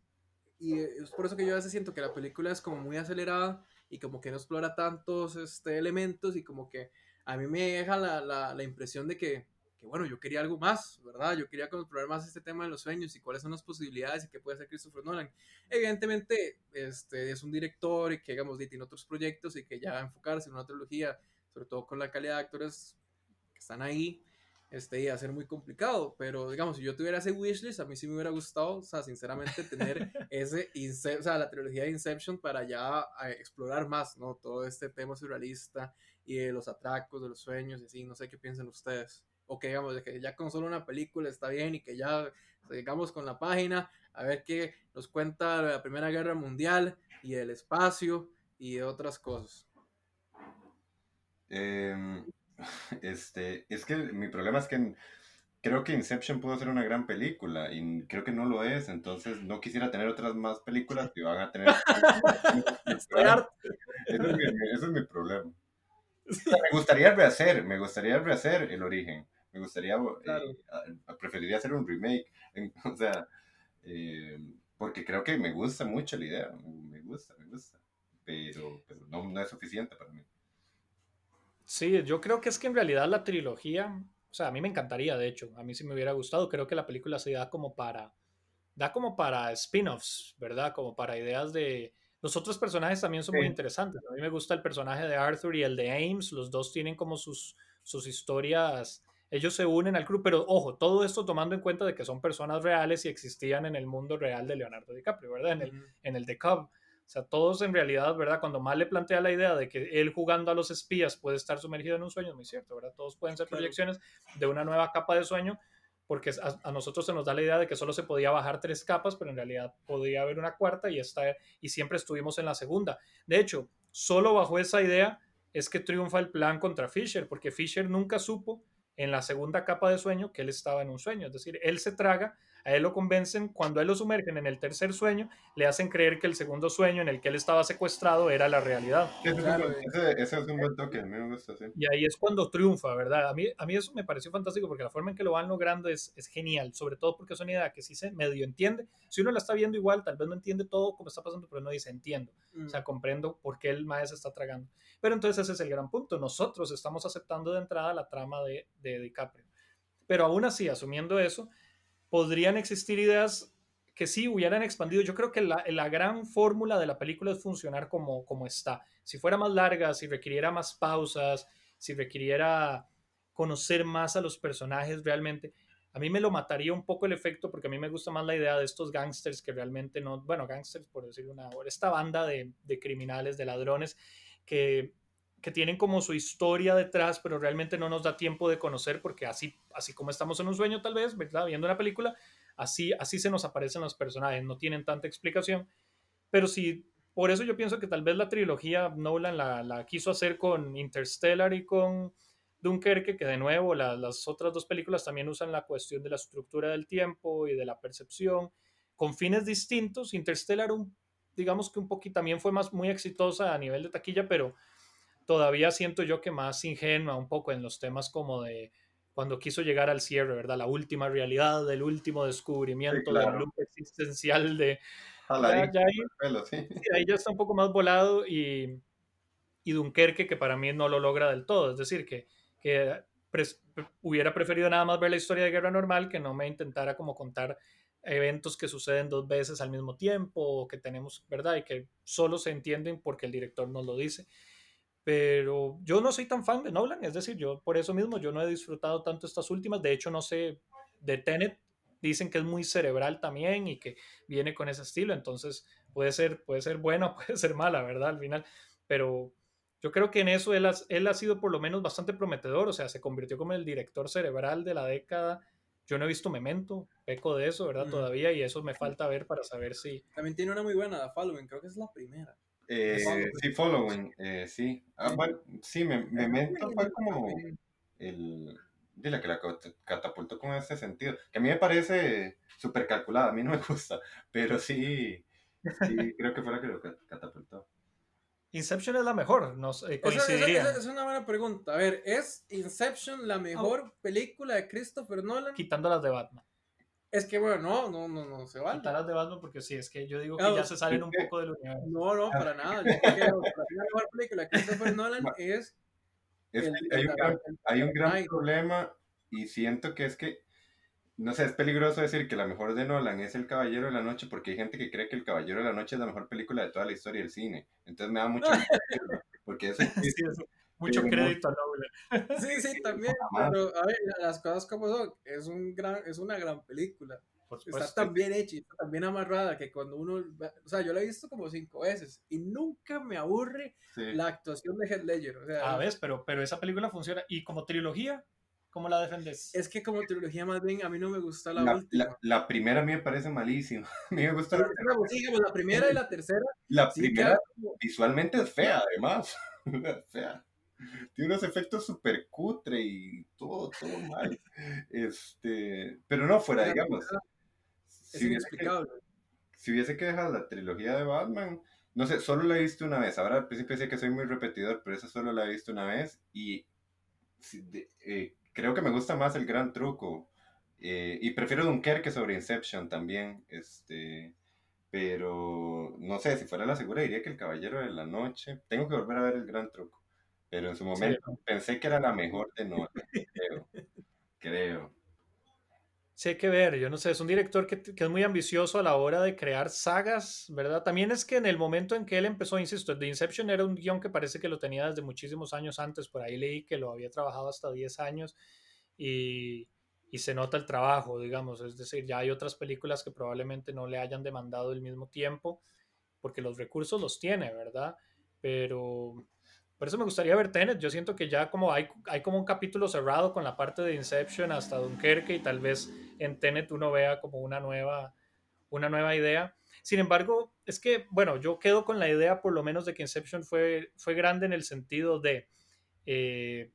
y es por eso que yo a veces siento que la película es como muy acelerada y como que no explora tantos este, elementos y como que a mí me deja la, la, la impresión de que, que, bueno, yo quería algo más, ¿verdad? Yo quería como explorar más este tema de los sueños y cuáles son las posibilidades y qué puede hacer Christopher Nolan evidentemente este, es un director y que digamos tiene otros proyectos y que ya va a enfocarse en una trilogía sobre todo con la calidad de actores que están ahí este y a ser muy complicado pero digamos si yo tuviera ese wishlist a mí sí me hubiera gustado o sea sinceramente tener ese o sea la trilogía de Inception para ya explorar más no todo este tema surrealista y de los atracos de los sueños y así no sé qué piensan ustedes o que digamos de que ya con solo una película está bien y que ya sigamos con la página a ver qué nos cuenta la Primera Guerra Mundial y del espacio y otras cosas. Em, este, es que mi problema es que creo que Inception pudo ser una gran película y creo que no lo es, entonces no quisiera tener otras más películas que van a tener... Estoy harto. Ese es mi, ese es mi problema. Me gustaría rehacer, me gustaría rehacer el origen. Me gustaría, eh, Claro. preferiría hacer un remake. o sea, eh, porque creo que me gusta mucho la idea. Me gusta, me gusta. Pero, pero no, no es suficiente para mí. Sí, yo creo que es que en realidad la trilogía, o sea, a mí me encantaría, de hecho, a mí sí me hubiera gustado, creo que la película se da como para, da como para spin-offs, ¿verdad? Como para ideas de... Los otros personajes también son muy interesantes. A mí me gusta el personaje de Arthur y el de Ames, los dos tienen como sus, sus historias, ellos se unen al club, pero ojo, todo esto tomando en cuenta de que son personas reales y existían en el mundo real de Leonardo DiCaprio, ¿verdad? En el, en el The Cub. O sea, todos en realidad, ¿verdad? Cuando Mal le plantea la idea de que él jugando a los espías puede estar sumergido en un sueño, es muy cierto, ¿verdad? Todos pueden ser proyecciones de una nueva capa de sueño, porque a, nosotros se nos da la idea de que solo se podía bajar tres capas, pero en realidad podía haber una cuarta y, esta, y siempre estuvimos en la segunda. De hecho, solo bajo esa idea es que triunfa el plan contra Fisher, porque Fisher nunca supo en la segunda capa de sueño que él estaba en un sueño, es decir, él se traga a él lo convencen, cuando a él lo sumergen en el tercer sueño, le hacen creer que el segundo sueño en el que él estaba secuestrado era la realidad. ese, es un buen toque, a mí me gusta, sí. Y ahí es cuando triunfa, ¿verdad? A mí, a mí eso me pareció fantástico porque la forma en que lo van logrando es, es genial, sobre todo porque es una idea que sí se medio entiende. Si uno la está viendo igual, tal vez no entiende todo como está pasando, pero no dice entiendo. O sea, mm. comprendo por qué el maestro está tragando. Pero entonces ese es el gran punto. Nosotros estamos aceptando de entrada la trama de, de DiCaprio. Pero aún así, asumiendo eso, podrían existir ideas que sí hubieran expandido. Yo creo que la, gran fórmula de la película es funcionar como, como está. Si fuera más larga, si requiriera más pausas, si requiriera conocer más a los personajes realmente, a mí me lo mataría un poco el efecto porque a mí me gusta más la idea de estos gangsters que realmente no, bueno, gangsters por decir una, esta banda de, de criminales, de ladrones que que tienen como su historia detrás, pero realmente no nos da tiempo de conocer porque así, así como estamos en un sueño tal vez, ¿verdad? Viendo una película, así, así se nos aparecen los personajes, no tienen tanta explicación, pero sí, por eso yo pienso que tal vez la trilogía Nolan la, la quiso hacer con Interstellar y con Dunkerque, que de nuevo las otras dos películas también usan la cuestión de la estructura del tiempo y de la percepción con fines distintos. Interstellar, un, digamos que un poquito también fue más muy exitosa a nivel de taquilla, pero todavía siento yo que más ingenua un poco en los temas como de cuando quiso llegar al cierre, ¿verdad? La última realidad, el último descubrimiento del loop existencial de... Ya, ahí, ya está un poco más volado y, y Dunkerque que para mí no lo logra del todo, es decir, que, que hubiera preferido nada más ver la historia de Guerra Normal que no me intentara como contar eventos que suceden dos veces al mismo tiempo o que tenemos, ¿verdad? Y que solo se entienden porque el director nos lo dice pero yo no soy tan fan de Nolan, es decir, yo por eso mismo yo no he disfrutado tanto estas últimas, de hecho no sé, de Tenet dicen que es muy cerebral también y que viene con ese estilo, entonces puede ser, puede ser buena, puede ser mala, ¿verdad? Al final, pero yo creo que en eso él ha, él ha sido por lo menos bastante prometedor, o sea, se convirtió como el director cerebral de la década. Yo no he visto Memento, peco de eso, ¿verdad? Todavía, y eso me falta ver para saber si... También tiene una muy buena, The Following, creo que es la primera. Eh, sí, following, eh, sí. Ah, bueno, sí, me, me fue como el, dile que la catapultó con ese sentido, que a mí me parece súper calculada, a mí no me gusta, pero sí, sí, creo que fue la que lo catapultó. Inception es la mejor, nos eh, coincidiría. es una buena pregunta. A ver, ¿es Inception la mejor película de Christopher Nolan? Quitando las de Batman. Es que bueno, no, no, no, no se vale. Quitarlas de Batman porque sí, es que yo digo que ya se salen un poco del universo. No, no, para nada. Yo creo que la mejor película de Christopher Nolan es. es hay, un gran, hay, un gran, problema y siento que es que, no sé, es peligroso decir que la mejor de Nolan es El Caballero de la Noche porque hay gente que cree que El Caballero de la Noche es la mejor película de toda la historia del cine. Entonces me da mucho. porque eso, sí, eso mucho crédito a Nolan. Sí, sí, también. Pero, a ver, las cosas como son, es, un gran, es una gran película. está tan bien hecha y está tan bien amarrada que cuando uno. O sea, yo la he visto como cinco veces y nunca me aburre la actuación de Heath Ledger. O sea, a ver, pero, pero esa película funciona. ¿Y como trilogía? ¿Cómo la defendes? Es que como trilogía más bien a mí no me gusta la, última. La, primera a mí me parece malísima. A mí me gusta la, la primera y la tercera. La primera visualmente es fea, además. fea tiene unos efectos súper cutre y todo, todo mal. Este, pero no fuera, digamos. si hubiese, que, si hubiese que dejar la trilogía de Batman, no sé, solo la he visto una vez. Ahora al principio sé que soy muy repetidor, pero esa solo la he visto una vez y eh, creo que me gusta más el gran truco. Eh, y prefiero Dunkerque sobre Inception también. Este, pero no sé, si fuera la segura diría que El Caballero de la Noche. Tengo que volver a ver el gran truco. Pero en su momento pensé que era la mejor de Nolan, creo. creo. Sí, hay que ver, yo no sé, es un director que, que, es muy ambicioso a la hora de crear sagas, ¿verdad? También es que en el momento en que él empezó, insisto, The Inception era un guion que parece que lo tenía desde muchísimos años antes, por ahí leí que lo había trabajado hasta 10 años y, y se nota el trabajo, digamos, es decir, ya hay otras películas que probablemente no le hayan demandado el mismo tiempo, porque los recursos los tiene, ¿verdad? Pero por eso me gustaría ver Tenet. Yo siento que ya como hay, hay como un capítulo cerrado con la parte de Inception hasta Dunkerque y tal vez en Tenet uno vea como una nueva, una nueva idea. Sin embargo, es que, bueno, yo quedo con la idea por lo menos de que Inception fue, fue grande en el sentido de, eh,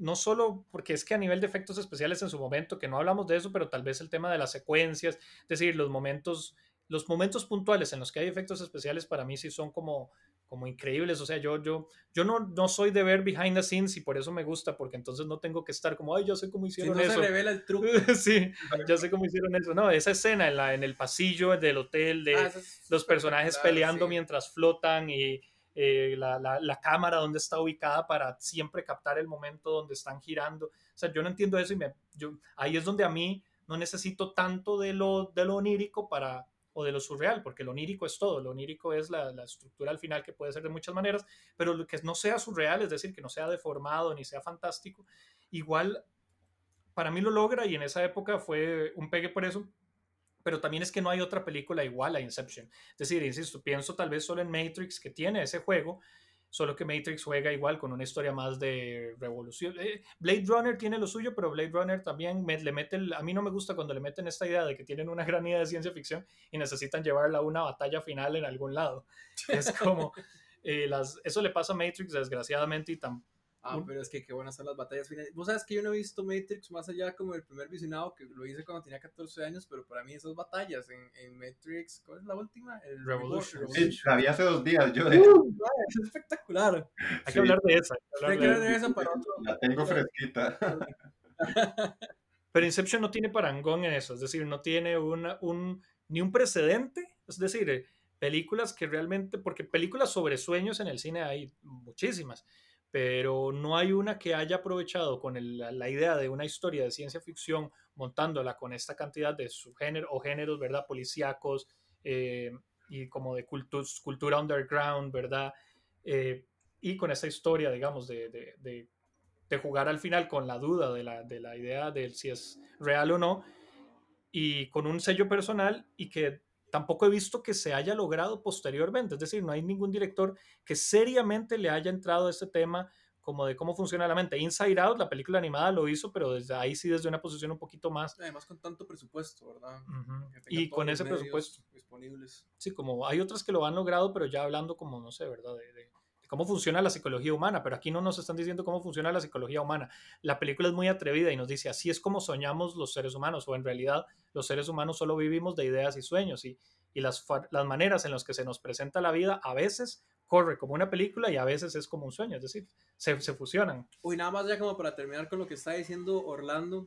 no solo porque es que a nivel de efectos especiales en su momento, que no hablamos de eso, pero tal vez el tema de las secuencias, es decir, los momentos, los momentos puntuales en los que hay efectos especiales para mí sí son como como increíbles. O sea, yo, yo, yo no, no soy de ver behind the scenes y por eso me gusta, porque entonces no tengo que estar como, ay, yo sé cómo hicieron si no eso. se revela el truco. sí, yo sé cómo hicieron eso. No, esa escena en, la, en el pasillo del hotel, de ah, los personajes peleando mientras flotan y eh, la, la, la, cámara donde está ubicada para siempre captar el momento donde están girando. O sea, yo no entiendo eso y me, yo, ahí es donde a mí no necesito tanto de lo, de lo onírico para, o de lo surreal, porque lo onírico es todo, lo onírico es la, estructura al final que puede ser de muchas maneras, pero lo que no sea surreal, es decir, que no sea deformado ni sea fantástico, igual para mí lo logra y en esa época fue un pegue por eso, pero también es que no hay otra película igual a Inception. Es decir, insisto, pienso tal vez solo en Matrix que tiene ese juego, solo que Matrix juega igual con una historia más de revolución. Eh, Blade Runner tiene lo suyo, pero Blade Runner también le mete, a mí no me gusta cuando le meten esta idea de que tienen una gran idea de ciencia ficción y necesitan llevarla a una batalla final en algún lado. Es como, eh, las, eso le pasa a Matrix desgraciadamente y tan, Ah, pero es que qué buenas son las batallas finales. Vos sabes que yo no he visto Matrix más allá como el primer visionado que lo hice cuando tenía 14 años, pero para mí esas batallas en, en Matrix, ¿cuál es la última? El Revolution. Sí, la vi hace dos días yo. Uh, es espectacular. Hay que hablar de esa. Hay que hablar de, esa para otro. La tengo fresquita. pero Inception no tiene parangón en eso, es decir, no tiene una, un, ni un precedente, es decir, películas que realmente, porque películas sobre sueños en el cine hay muchísimas pero no hay una que haya aprovechado con la, idea de una historia de ciencia ficción, montándola con esta cantidad de subgéneros o géneros, ¿verdad? Policíacos eh, y como de cultura underground, ¿verdad? Eh, y con esa historia, digamos, de, de, de, jugar al final con la duda de la, de la idea de si es real o no, y con un sello personal y que tampoco he visto que se haya logrado posteriormente. Es decir, no hay ningún director que seriamente le haya entrado a este tema como de cómo funciona la mente. Inside Out, la película animada, lo hizo, pero desde ahí sí, desde una posición un poquito más. Además, con tanto presupuesto, ¿verdad? Y con ese presupuesto. Disponibles. Sí, como hay otras que lo han logrado, pero ya hablando como, no sé, ¿verdad? de, cómo funciona la psicología humana, pero aquí no nos están diciendo cómo funciona la psicología humana. La película es muy atrevida y nos dice, así es como soñamos los seres humanos, o en realidad los seres humanos solo vivimos de ideas y sueños, y, y las, las maneras en las que se nos presenta la vida a veces corre como una película y a veces es como un sueño, es decir, se, se fusionan. Uy, nada más ya como para terminar con lo que está diciendo Orlando,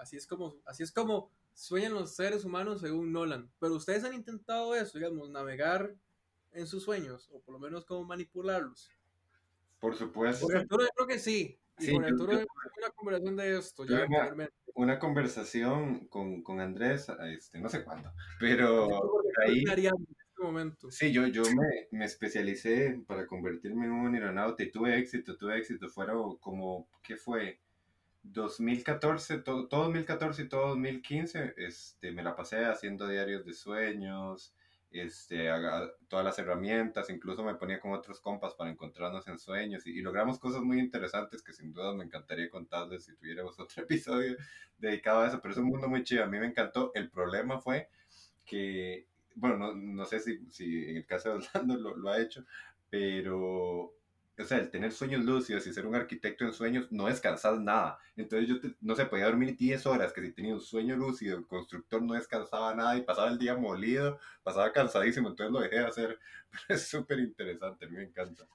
así, es como, así es como sueñan los seres humanos según Nolan, pero ustedes han intentado eso, digamos, navegar en sus sueños, o por lo menos cómo manipularlos. Por supuesto. Por Arturo yo creo que sí. Y sí, con Arturo yo, una conversación de esto. Ya una, una, conversación con, con, Andrés, este, no sé cuándo, pero ahí... Este momento. Sí, yo, yo me, me, especialicé para convertirme en un aeronauta y tuve éxito, tuve éxito. Fueron como, ¿qué fue? 2014, todo, todo 2014 y todo 2015, este, me la pasé haciendo diarios de sueños, este, todas las herramientas, incluso me ponía con otros compas para encontrarnos en sueños y, logramos cosas muy interesantes que sin duda me encantaría contarles si tuviéramos otro episodio dedicado a eso, pero es un mundo muy chido, a mí me encantó, el problema fue que, bueno, no, no sé si, si, en el caso de Orlando lo, lo ha hecho, pero o sea, el tener sueños lúcidos y ser un arquitecto en sueños no descansas nada. Entonces yo no se podía dormir 10 horas, que si tenía un sueño lúcido, el constructor no descansaba nada y pasaba el día molido, pasaba cansadísimo, entonces lo dejé de hacer. Pero es súper interesante, a mí me encanta.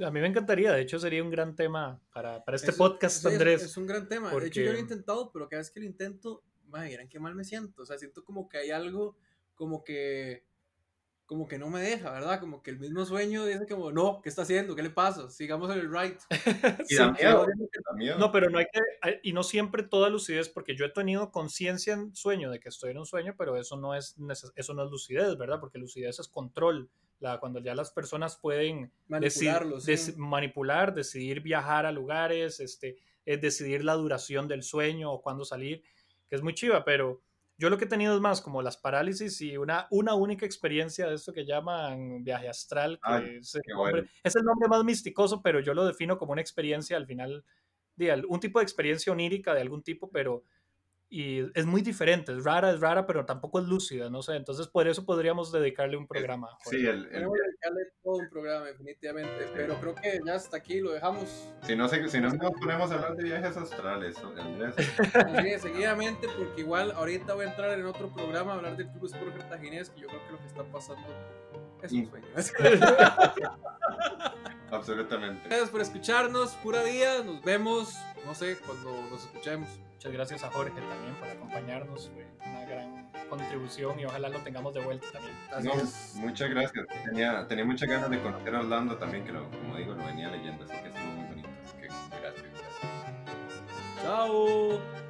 A mí me encantaría, de hecho sería un gran tema para, para este podcast, Andrés. Es, un gran tema, de hecho yo lo he intentado, pero cada vez que lo intento, miren qué mal me siento, o sea, siento como que hay algo como que como que no me deja, ¿verdad? Como que el mismo sueño dice como, no, ¿qué está haciendo? ¿Qué le pasa? Sigamos en el right. sí, No, pero no hay que, y no siempre toda lucidez, porque yo he tenido conciencia en sueño de que estoy en un sueño, pero eso no es, eso no es lucidez, ¿verdad? Porque lucidez es control. La, cuando ya las personas pueden manipular, decidir viajar a lugares, este, es decidir la duración del sueño o cuándo salir, que es muy chiva, pero Yo lo que he tenido es más como las parálisis y una, una única experiencia de esto que llaman viaje astral, que es, el es, el nombre más misticoso, pero yo lo defino como una experiencia al final, de, un tipo de experiencia onírica de algún tipo, pero y es muy diferente, es rara, es rara, pero tampoco es lúcida, no sé, entonces por eso podríamos dedicarle un programa. Sí, el, dedicarle todo un programa, definitivamente, pero creo que ya hasta aquí lo dejamos. Si no, si no nos ponemos a hablar de viajes astrales, Andrés. Sí, seguidamente, porque igual ahorita voy a entrar en otro programa a hablar del Club Sport Cartaginés, que yo creo que lo que está pasando es un sueño. Absolutamente. Gracias por escucharnos, pura día, nos vemos, no sé, cuando nos escuchemos. Muchas gracias a Jorge también por acompañarnos. Fue una gran contribución y ojalá lo tengamos de vuelta también. muchas gracias. Tenía, tenía muchas ganas de conocer a Orlando también, que como digo, lo venía leyendo, así que estuvo muy bonito. Así que gracias. Chao.